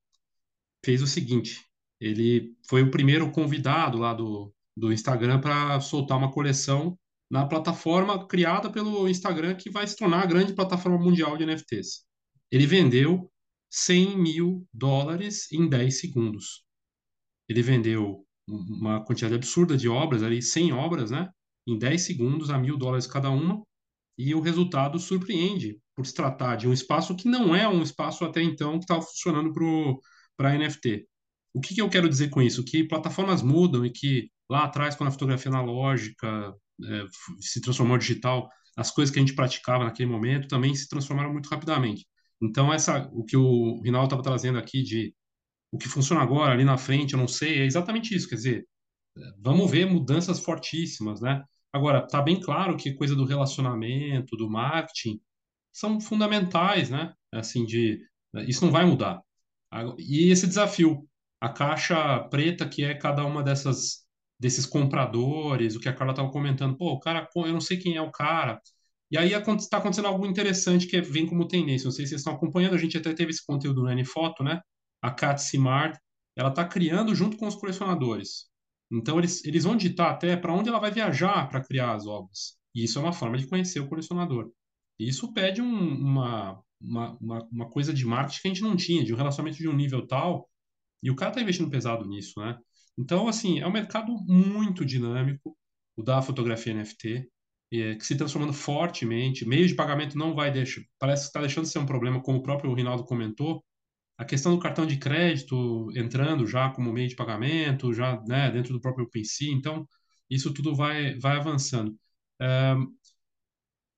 fez o seguinte: ele foi o primeiro convidado lá do, do Instagram para soltar uma coleção na plataforma criada pelo Instagram, que vai se tornar a grande plataforma mundial de NFTs. Ele vendeu 100 mil dólares em 10 segundos. Ele vendeu uma quantidade absurda de obras, ali 100 obras, né? Em 10 segundos, a mil dólares cada uma, e o resultado surpreende, por se tratar de um espaço que não é um espaço até então que estava funcionando para NFT. O que, que eu quero dizer com isso? Que plataformas mudam e que lá atrás, quando a fotografia analógica é, se transformou digital, as coisas que a gente praticava naquele momento também se transformaram muito rapidamente. Então, essa, o que o Rinaldo estava trazendo aqui de o que funciona agora, ali na frente, eu não sei, é exatamente isso. Quer dizer, vamos ver mudanças fortíssimas, né? Agora, está bem claro que coisa do relacionamento, do marketing, são fundamentais, né? Assim, de isso não vai mudar. E esse desafio, a caixa preta que é cada uma dessas desses compradores, o que a Carla estava comentando, pô, o cara, eu não sei quem é o cara. E aí está acontecendo algo interessante que é, vem como tendência. Não sei se vocês estão acompanhando, a gente até teve esse conteúdo no N-Foto, né? A Kat Simard, ela está criando junto com os colecionadores. Então eles, eles vão ditar até para onde ela vai viajar para criar as obras. E isso é uma forma de conhecer o colecionador. E isso pede um, uma, uma, uma, coisa de marketing que a gente não tinha, de um relacionamento de um nível tal, e o cara está investindo pesado nisso, né? Então, assim, é um mercado muito dinâmico, o da fotografia NFT, é, que se transformando fortemente. Meio de pagamento não vai deixar, parece que está deixando de ser um problema, como o próprio Rinaldo comentou. A questão do cartão de crédito entrando já como meio de pagamento, já né, dentro do próprio OpenSea, então isso tudo vai, vai avançando.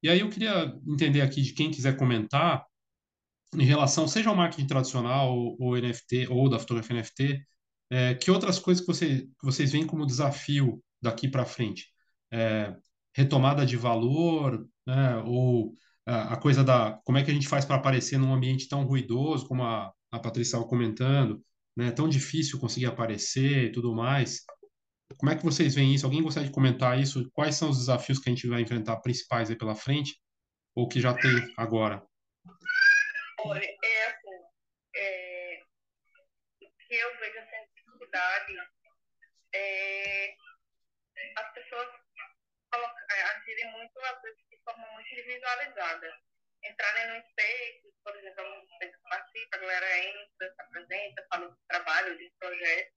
e aí eu queria entender aqui de quem quiser comentar em relação, seja ao marketing tradicional ou, NFT, ou da fotografia NFT, é, que outras coisas que, você, que vocês veem como desafio daqui para frente? É, retomada de valor, né, ou a, a, coisa da como é que a gente faz para aparecer num ambiente tão ruidoso, como a, a Patrícia estava comentando, né, tão difícil conseguir aparecer e tudo mais. Como é que vocês veem isso? Alguém gostaria de comentar isso? Quais são os desafios que a gente vai enfrentar principais aí pela frente, ou que já tem agora? Olha, é assim, é, que eu vejo essa dificuldade é as pessoas é, agirem muito, às vezes, de forma muito individualizada. Entrarem no Space, por exemplo, no Space participa, a galera entra, se apresenta, fala do trabalho, de projeto,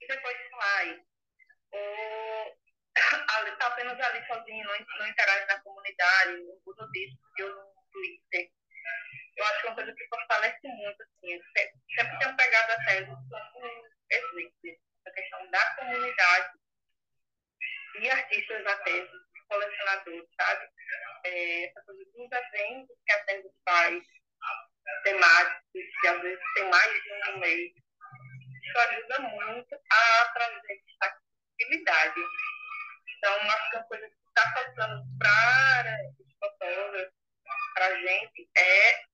e depois sai. Ou [COUGHS] está apenas ali sozinho, não, não interage na comunidade, não usa disso, eu no Twitter eu acho que é uma coisa que fortalece muito, assim, sempre tenho pegado a tese como exemplo, a questão da comunidade e artistas da tese, colecionadores, sabe? É, essa coisa dos eventos que a tese faz, temáticos, que às vezes tem mais de um no meio, isso ajuda muito a trazer acessibilidade. Então, acho que uma coisa que está faltando para os fotógrafos, para a gente, é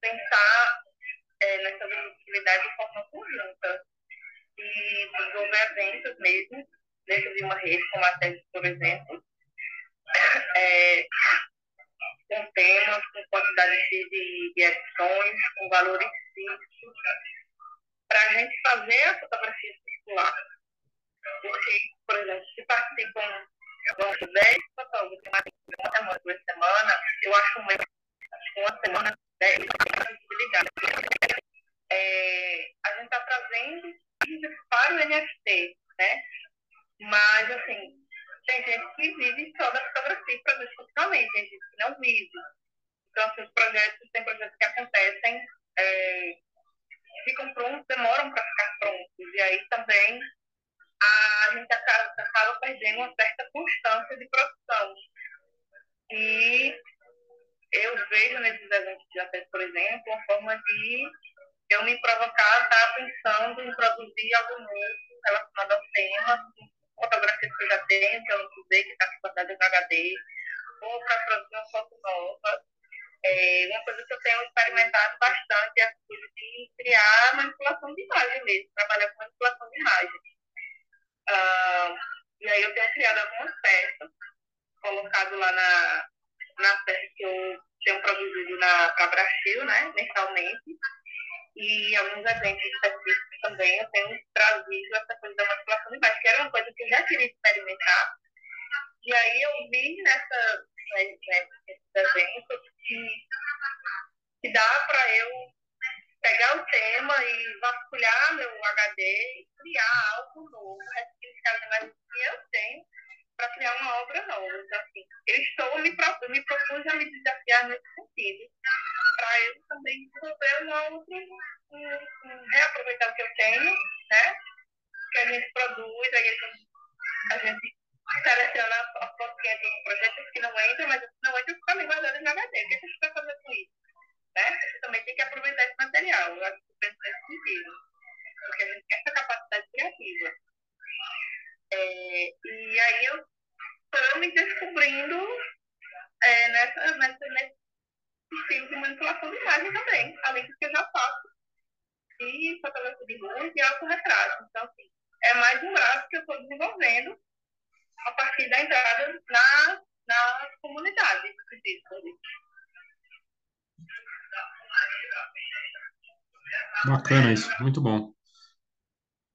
pensar é, nessa visibilidade de forma conjunta e desenvolver eventos mesmo, dentro de uma rede como a TED, por exemplo, é, com temas, com quantidade de, de edições, com valores fixos, para a gente fazer a fotografia circular. Porque, por exemplo, se participam vamos 10 fotógrafos uma duas semanas, eu acho acho que uma semana né? É, a gente está trazendo para o NFT, né? Mas, assim, tem gente que vive só da fotografia profissionalmente, tem gente que não vive. Então, assim, os projetos, tem projetos que acontecem, é, ficam prontos, demoram para ficar prontos. E aí também a gente acaba, acaba perdendo uma certa constância de produção. E eu vejo nesses eventos de acesso, por exemplo, uma forma de eu me provocar estar pensando em produzir algo novo relacionado ao tema, fotografias que eu usei, que está guardada no HD, ou para produzir uma foto nova. É, uma coisa que eu tenho experimentado bastante é a de criar manipulação de imagem mesmo, trabalhar com manipulação de imagem. Ah, e aí eu tenho criado algumas peças, colocado lá na, na série que eu tenho produzido para Brasil, né, mensalmente, e alguns eventos Bacana isso, muito bom.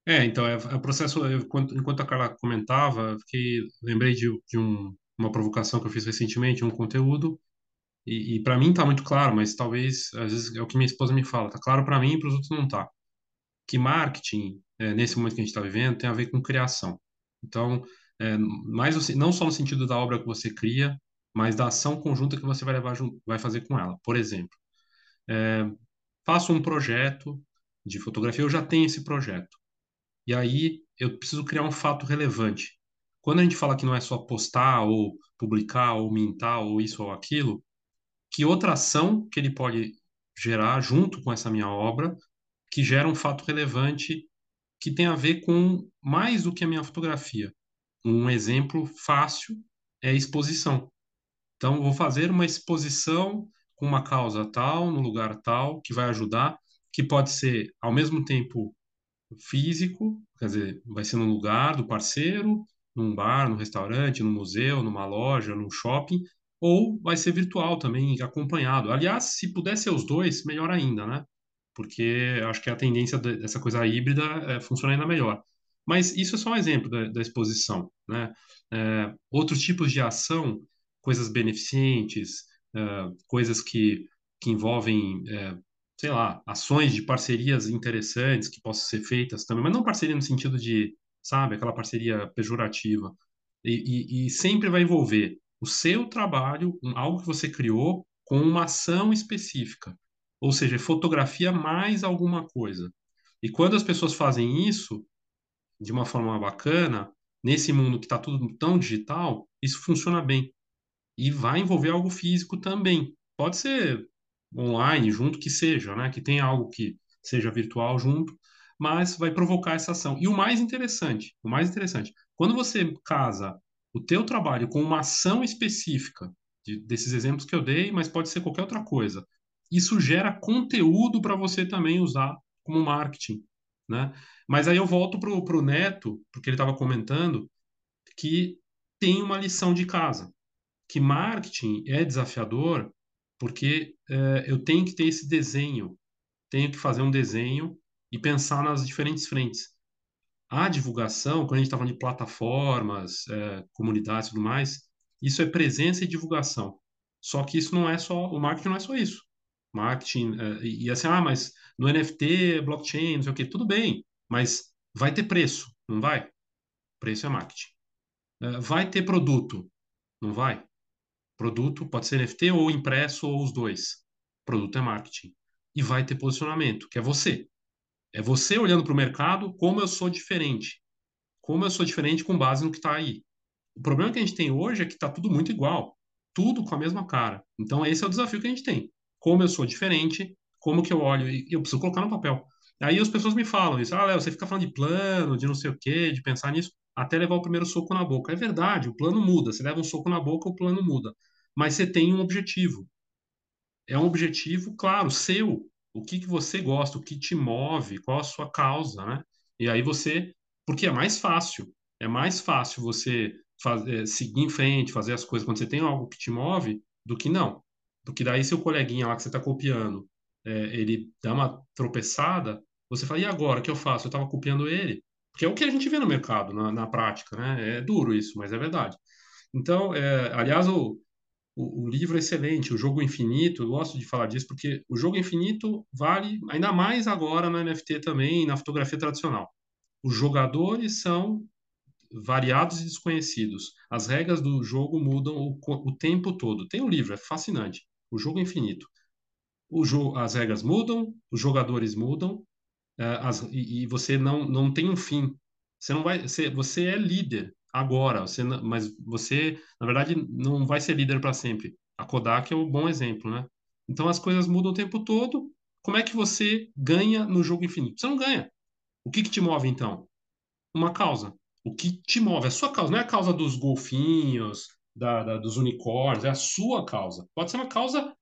É, então, é, é o processo, eu, enquanto, enquanto a Carla comentava, fiquei, lembrei de, de um, uma provocação que eu fiz recentemente, um conteúdo e, e para mim está muito claro, mas talvez, às vezes, é o que minha esposa me fala, está claro para mim e para os outros não está. Que marketing, é, nesse momento que a gente está vivendo, tem a ver com criação. Então, é, mais não só no sentido da obra que você cria, mas da ação conjunta que você vai levar vai fazer com ela. Por exemplo, é, faço um projeto de fotografia, eu já tenho esse projeto. E aí eu preciso criar um fato relevante. Quando a gente fala que não é só postar ou publicar ou mintar ou isso ou aquilo, que outra ação que ele pode gerar junto com essa minha obra que gera um fato relevante que tem a ver com mais do que a minha fotografia. Um exemplo fácil é a exposição. Então, vou fazer uma exposição uma causa tal, no lugar tal, que vai ajudar, que pode ser ao mesmo tempo físico, quer dizer, vai ser no lugar do parceiro, num bar, num restaurante, num museu, numa loja, num shopping, ou vai ser virtual também, acompanhado. Aliás, se puder ser os dois, melhor ainda, né? Porque acho que a tendência dessa coisa híbrida é, funciona ainda melhor. Mas isso é só um exemplo da, da exposição, né? É, outros tipos de ação, coisas beneficentes, coisas que, que envolvem é, sei lá, ações de parcerias interessantes que possam ser feitas também, mas não parceria no sentido de, sabe, aquela parceria pejorativa. E, e, e sempre vai envolver o seu trabalho, algo que você criou, com uma ação específica. Ou seja, fotografia mais alguma coisa. E quando as pessoas fazem isso de uma forma bacana, nesse mundo que está tudo tão digital, isso funciona bem. E vai envolver algo físico também. Pode ser online junto, que seja, né? Que tenha algo que seja virtual junto, mas vai provocar essa ação. E o mais interessante, o mais interessante, quando você casa o teu trabalho com uma ação específica, de, desses exemplos que eu dei, mas pode ser qualquer outra coisa, isso gera conteúdo para você também usar como marketing, né? Mas aí eu volto para o Neto, porque ele estava comentando que tem uma lição de casa, que marketing é desafiador porque é, eu tenho que ter esse desenho, tenho que fazer um desenho e pensar nas diferentes frentes. A divulgação, quando a gente está falando de plataformas, é, comunidades e tudo mais, isso é presença e divulgação. Só que isso não é só, o marketing não é só isso. Marketing, é, e assim, ah, mas no NFT, blockchain, não sei o quê, tudo bem, mas vai ter preço, não vai? Preço é marketing. Vai ter produto, não vai? Produto pode ser NFT ou impresso ou os dois. Produto é marketing. E vai ter posicionamento, que é você. É você olhando para o mercado como eu sou diferente. Como eu sou diferente com base no que está aí. O problema que a gente tem hoje é que está tudo muito igual. Tudo com a mesma cara. Então, esse é o desafio que a gente tem. Como eu sou diferente, como que eu olho, e eu preciso colocar no papel. Aí as pessoas me falam isso, ah, Léo, você fica falando de plano, de não sei o quê, de pensar nisso até levar o primeiro soco na boca. É verdade, o plano muda. Você leva um soco na boca, o plano muda. Mas você tem um objetivo. É um objetivo, claro, seu. O que, que você gosta, o que te move, qual a sua causa, né? E aí você. Porque é mais fácil. É mais fácil você fazer, seguir em frente, fazer as coisas quando você tem algo que te move, do que não. Porque daí seu coleguinha lá que você está copiando, é, ele dá uma tropeçada, você fala, e agora, o que eu faço? Eu estava copiando ele. Porque é o que a gente vê no mercado, na, na prática, né? É duro isso, mas é verdade. Então, é, aliás, o, o, o, livro é excelente, o Jogo Infinito, eu gosto de falar disso, porque o Jogo Infinito vale ainda mais agora no NFT também, na fotografia tradicional. Os jogadores são variados e desconhecidos. As regras do jogo mudam o, o tempo todo. Tem um livro, é fascinante. O Jogo Infinito. O jo as regras mudam, os jogadores mudam, é, as, e, e, você não, não tem um fim. Você não vai, você, você é líder agora, você, mas você, na verdade, não vai ser líder para sempre. A Kodak é um bom exemplo, né? Então as coisas mudam o tempo todo. Como é que você ganha no jogo infinito? Você não ganha. O que, que te move então? Uma causa. O que te move? A sua causa, não é a causa dos golfinhos, da, da, dos unicórnios, é a sua causa. Pode ser uma causa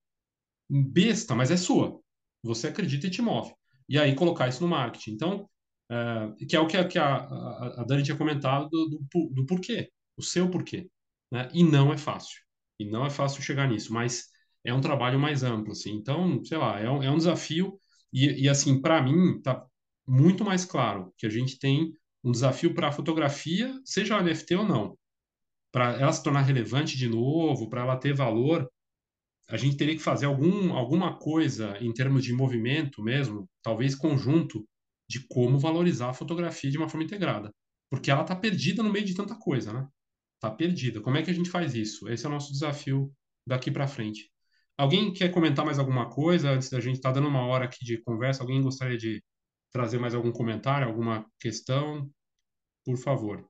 besta, mas é sua. Você acredita e te move e aí colocar isso no marketing. Então, é, que é o que a, que a, a, Dani tinha comentado do, do, do, porquê, o seu porquê. Né? E não é fácil. E não é fácil chegar nisso, mas é um trabalho mais amplo. Assim. Então, sei lá, é um, é um desafio. E, e assim, para mim, está muito mais claro que a gente tem um desafio para a fotografia, seja NFT ou não, para ela se tornar relevante de novo, para ela ter valor. a gente teria que fazer algum, alguma coisa em termos de movimento mesmo, talvez conjunto, de como valorizar a fotografia de uma forma integrada. Porque ela está perdida no meio de tanta coisa, né? Está perdida. Como é que a gente faz isso? Esse é o nosso desafio daqui para frente. Alguém quer comentar mais alguma coisa antes da gente estar tá dando uma hora aqui de conversa? Alguém gostaria de trazer mais algum comentário, alguma questão? Por favor.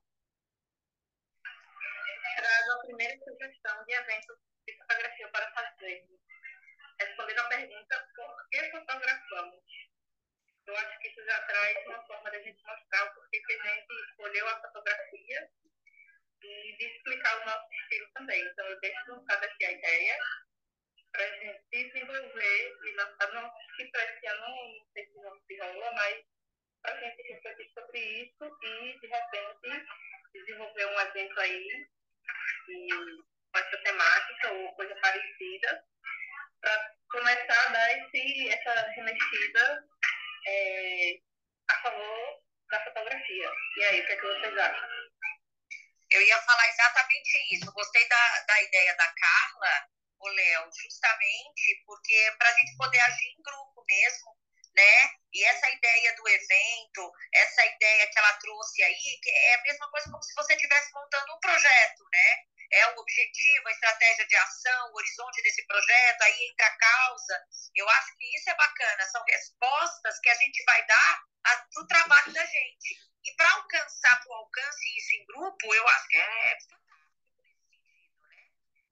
Trago a primeira sugestão de evento de fotografia para fazer. Respondendo a pergunta, por que fotografamos? Eu acho que isso já traz uma forma da gente mostrar o porquê que a gente escolheu a fotografia e de explicar o nosso estilo também. Então, eu deixo lançada aqui a ideia para a gente desenvolver e lançar, não que para esse ano não sei se vamos se rola, mas para a gente refletir sobre isso e, de repente, desenvolver um evento aí e, com essa temática ou coisa parecida para começar a dar esse, essa remexida é, a favor da fotografia. E aí, o que, é que vocês acham? Eu ia falar exatamente isso. Gostei da, da ideia da Carla, o Léo, justamente porque para a gente poder agir em grupo mesmo, né? E essa ideia do evento, essa ideia que ela trouxe aí, que é a mesma coisa como se você estivesse montando um projeto, né? É o objetivo, a estratégia de ação, o horizonte desse projeto, aí entra a causa. Eu acho que isso é bacana, são respostas que a gente vai dar para o trabalho da gente. E para alcançar, para o alcance isso em grupo, eu acho que é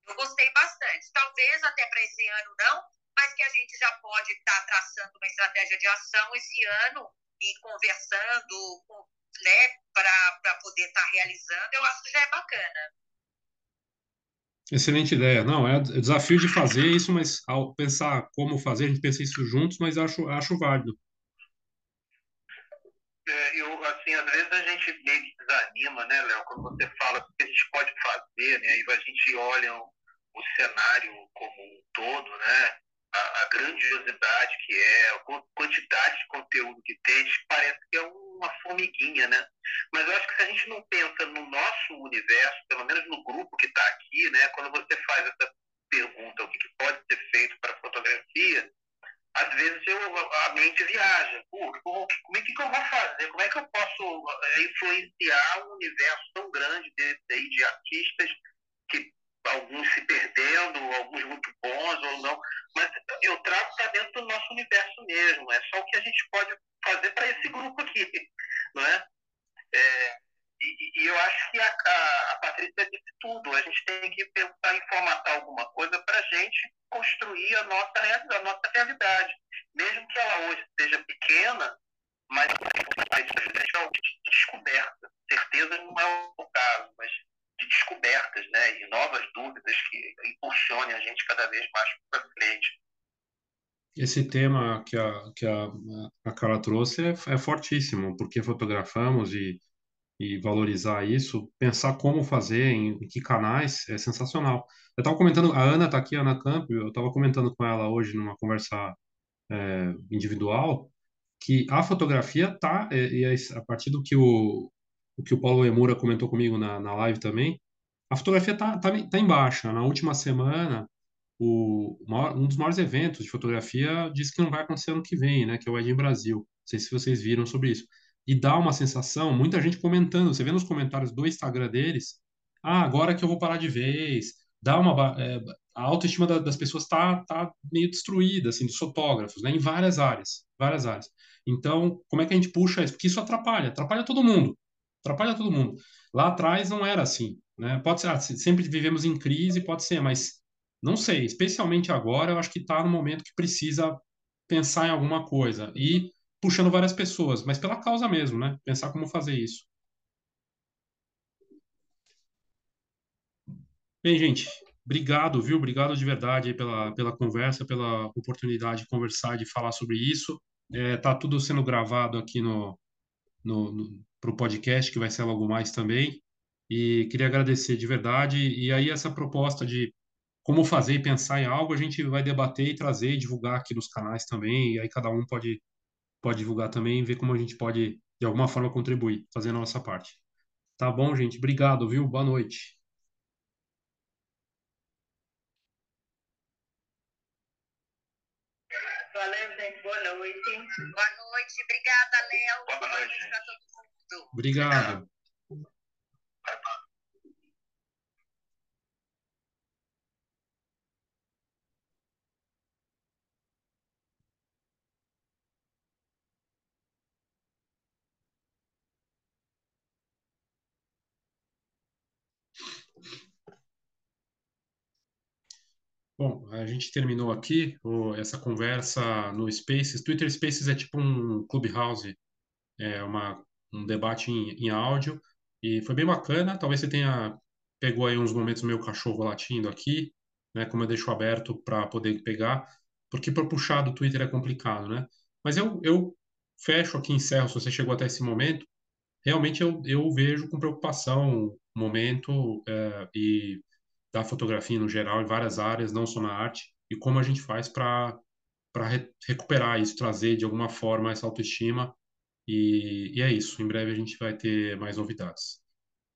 eu gostei bastante. Talvez até para esse ano não, mas que a gente já pode estar tá traçando uma estratégia de ação esse ano e conversando com, né, para poder estar tá realizando, eu acho que já é bacana. Excelente ideia. Não, é o desafio de fazer isso, mas ao pensar como fazer, a gente pensa isso juntos, mas acho, acho válido. É, eu, assim, às vezes a gente meio que desanima, né, Léo, quando você fala o que a gente pode fazer, né, e a gente olha o cenário como um todo, né? A, a, grandiosidade que é, a quantidade de conteúdo que tem, parece que é uma formiguinha, né? Mas eu acho que se a gente não pensa no nosso universo, pelo menos no grupo que está aqui, né? Quando você faz essa pergunta, o que, que pode ser feito para fotografia, às vezes eu, a mente viaja. Como, como é que, eu vou fazer? Como é que eu posso eh, influenciar um universo tão grande de, de, de artistas que alguns se perdendo, alguns muito bons ou não, trago para dentro do nosso universo mesmo. É só o que a gente pode fazer para esse grupo aqui, Esse tema que a, que a, a Carla trouxe é, é fortíssimo, porque fotografamos e, e valorizar isso, pensar como fazer, em, em que canais, é sensacional. Eu estava comentando, a Ana está aqui, a Ana Campo, eu estava comentando com ela hoje numa conversa é, individual, que a fotografia tá, e, e a partir do que o, o que o Paulo Emura comentou comigo na, na live também, a fotografia está tá, tá em baixa. Na última semana, o, um dos maiores eventos de fotografia diz que não vai acontecer ano que vem, né? Que é o Ed Brasil. Não sei se vocês viram sobre isso. E dá uma sensação, muita gente comentando, você vê nos comentários do Instagram deles, ah, agora que eu vou parar de vez, dá uma é, a autoestima da, das pessoas está tá meio destruída, assim, dos fotógrafos, né? Em várias áreas, várias áreas. Então, como é que a gente puxa isso? Porque isso atrapalha, atrapalha todo mundo atrapalha todo mundo. Lá atrás não era assim, né? Pode ser, ah, sempre vivemos em crise, pode ser, mas não sei, especialmente agora, eu acho que está no momento que precisa pensar em alguma coisa e puxando várias pessoas, mas pela causa mesmo, né? Pensar como fazer isso. Bem, gente, obrigado, viu? Obrigado de verdade pela, pela conversa, pela oportunidade de conversar, de falar sobre isso. É, tá tudo sendo gravado aqui no, no, no para o podcast, que vai ser logo mais também. E queria agradecer de verdade. E aí, essa proposta de como fazer e pensar em algo, a gente vai debater e trazer e divulgar aqui nos canais também. E aí, cada um pode, pode divulgar também e ver como a gente pode, de alguma forma, contribuir, fazendo a nossa parte. Tá bom, gente? Obrigado, viu? Boa noite. Valeu, gente. Boa noite. Boa noite. Obrigada, Léo. Boa noite para todo mundo. Obrigado. Bom, a gente terminou aqui o, essa conversa no Spaces. Twitter Spaces é tipo um Clubhouse, é uma, um debate em, em áudio, e foi bem bacana. Talvez você tenha pegou aí uns momentos meu cachorro latindo aqui, né? Como eu deixo aberto para poder pegar, porque para puxar do Twitter é complicado, né? Mas eu, eu fecho aqui, encerro, se você chegou até esse momento. Realmente eu, eu vejo com preocupação o momento é, e da fotografia no geral, em várias áreas, não só na arte, e como a gente faz para re recuperar isso, trazer de alguma forma essa autoestima. E, e é isso. Em breve a gente vai ter mais novidades.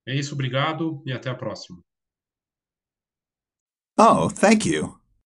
É isso, obrigado e até a próxima. Oh, thank you.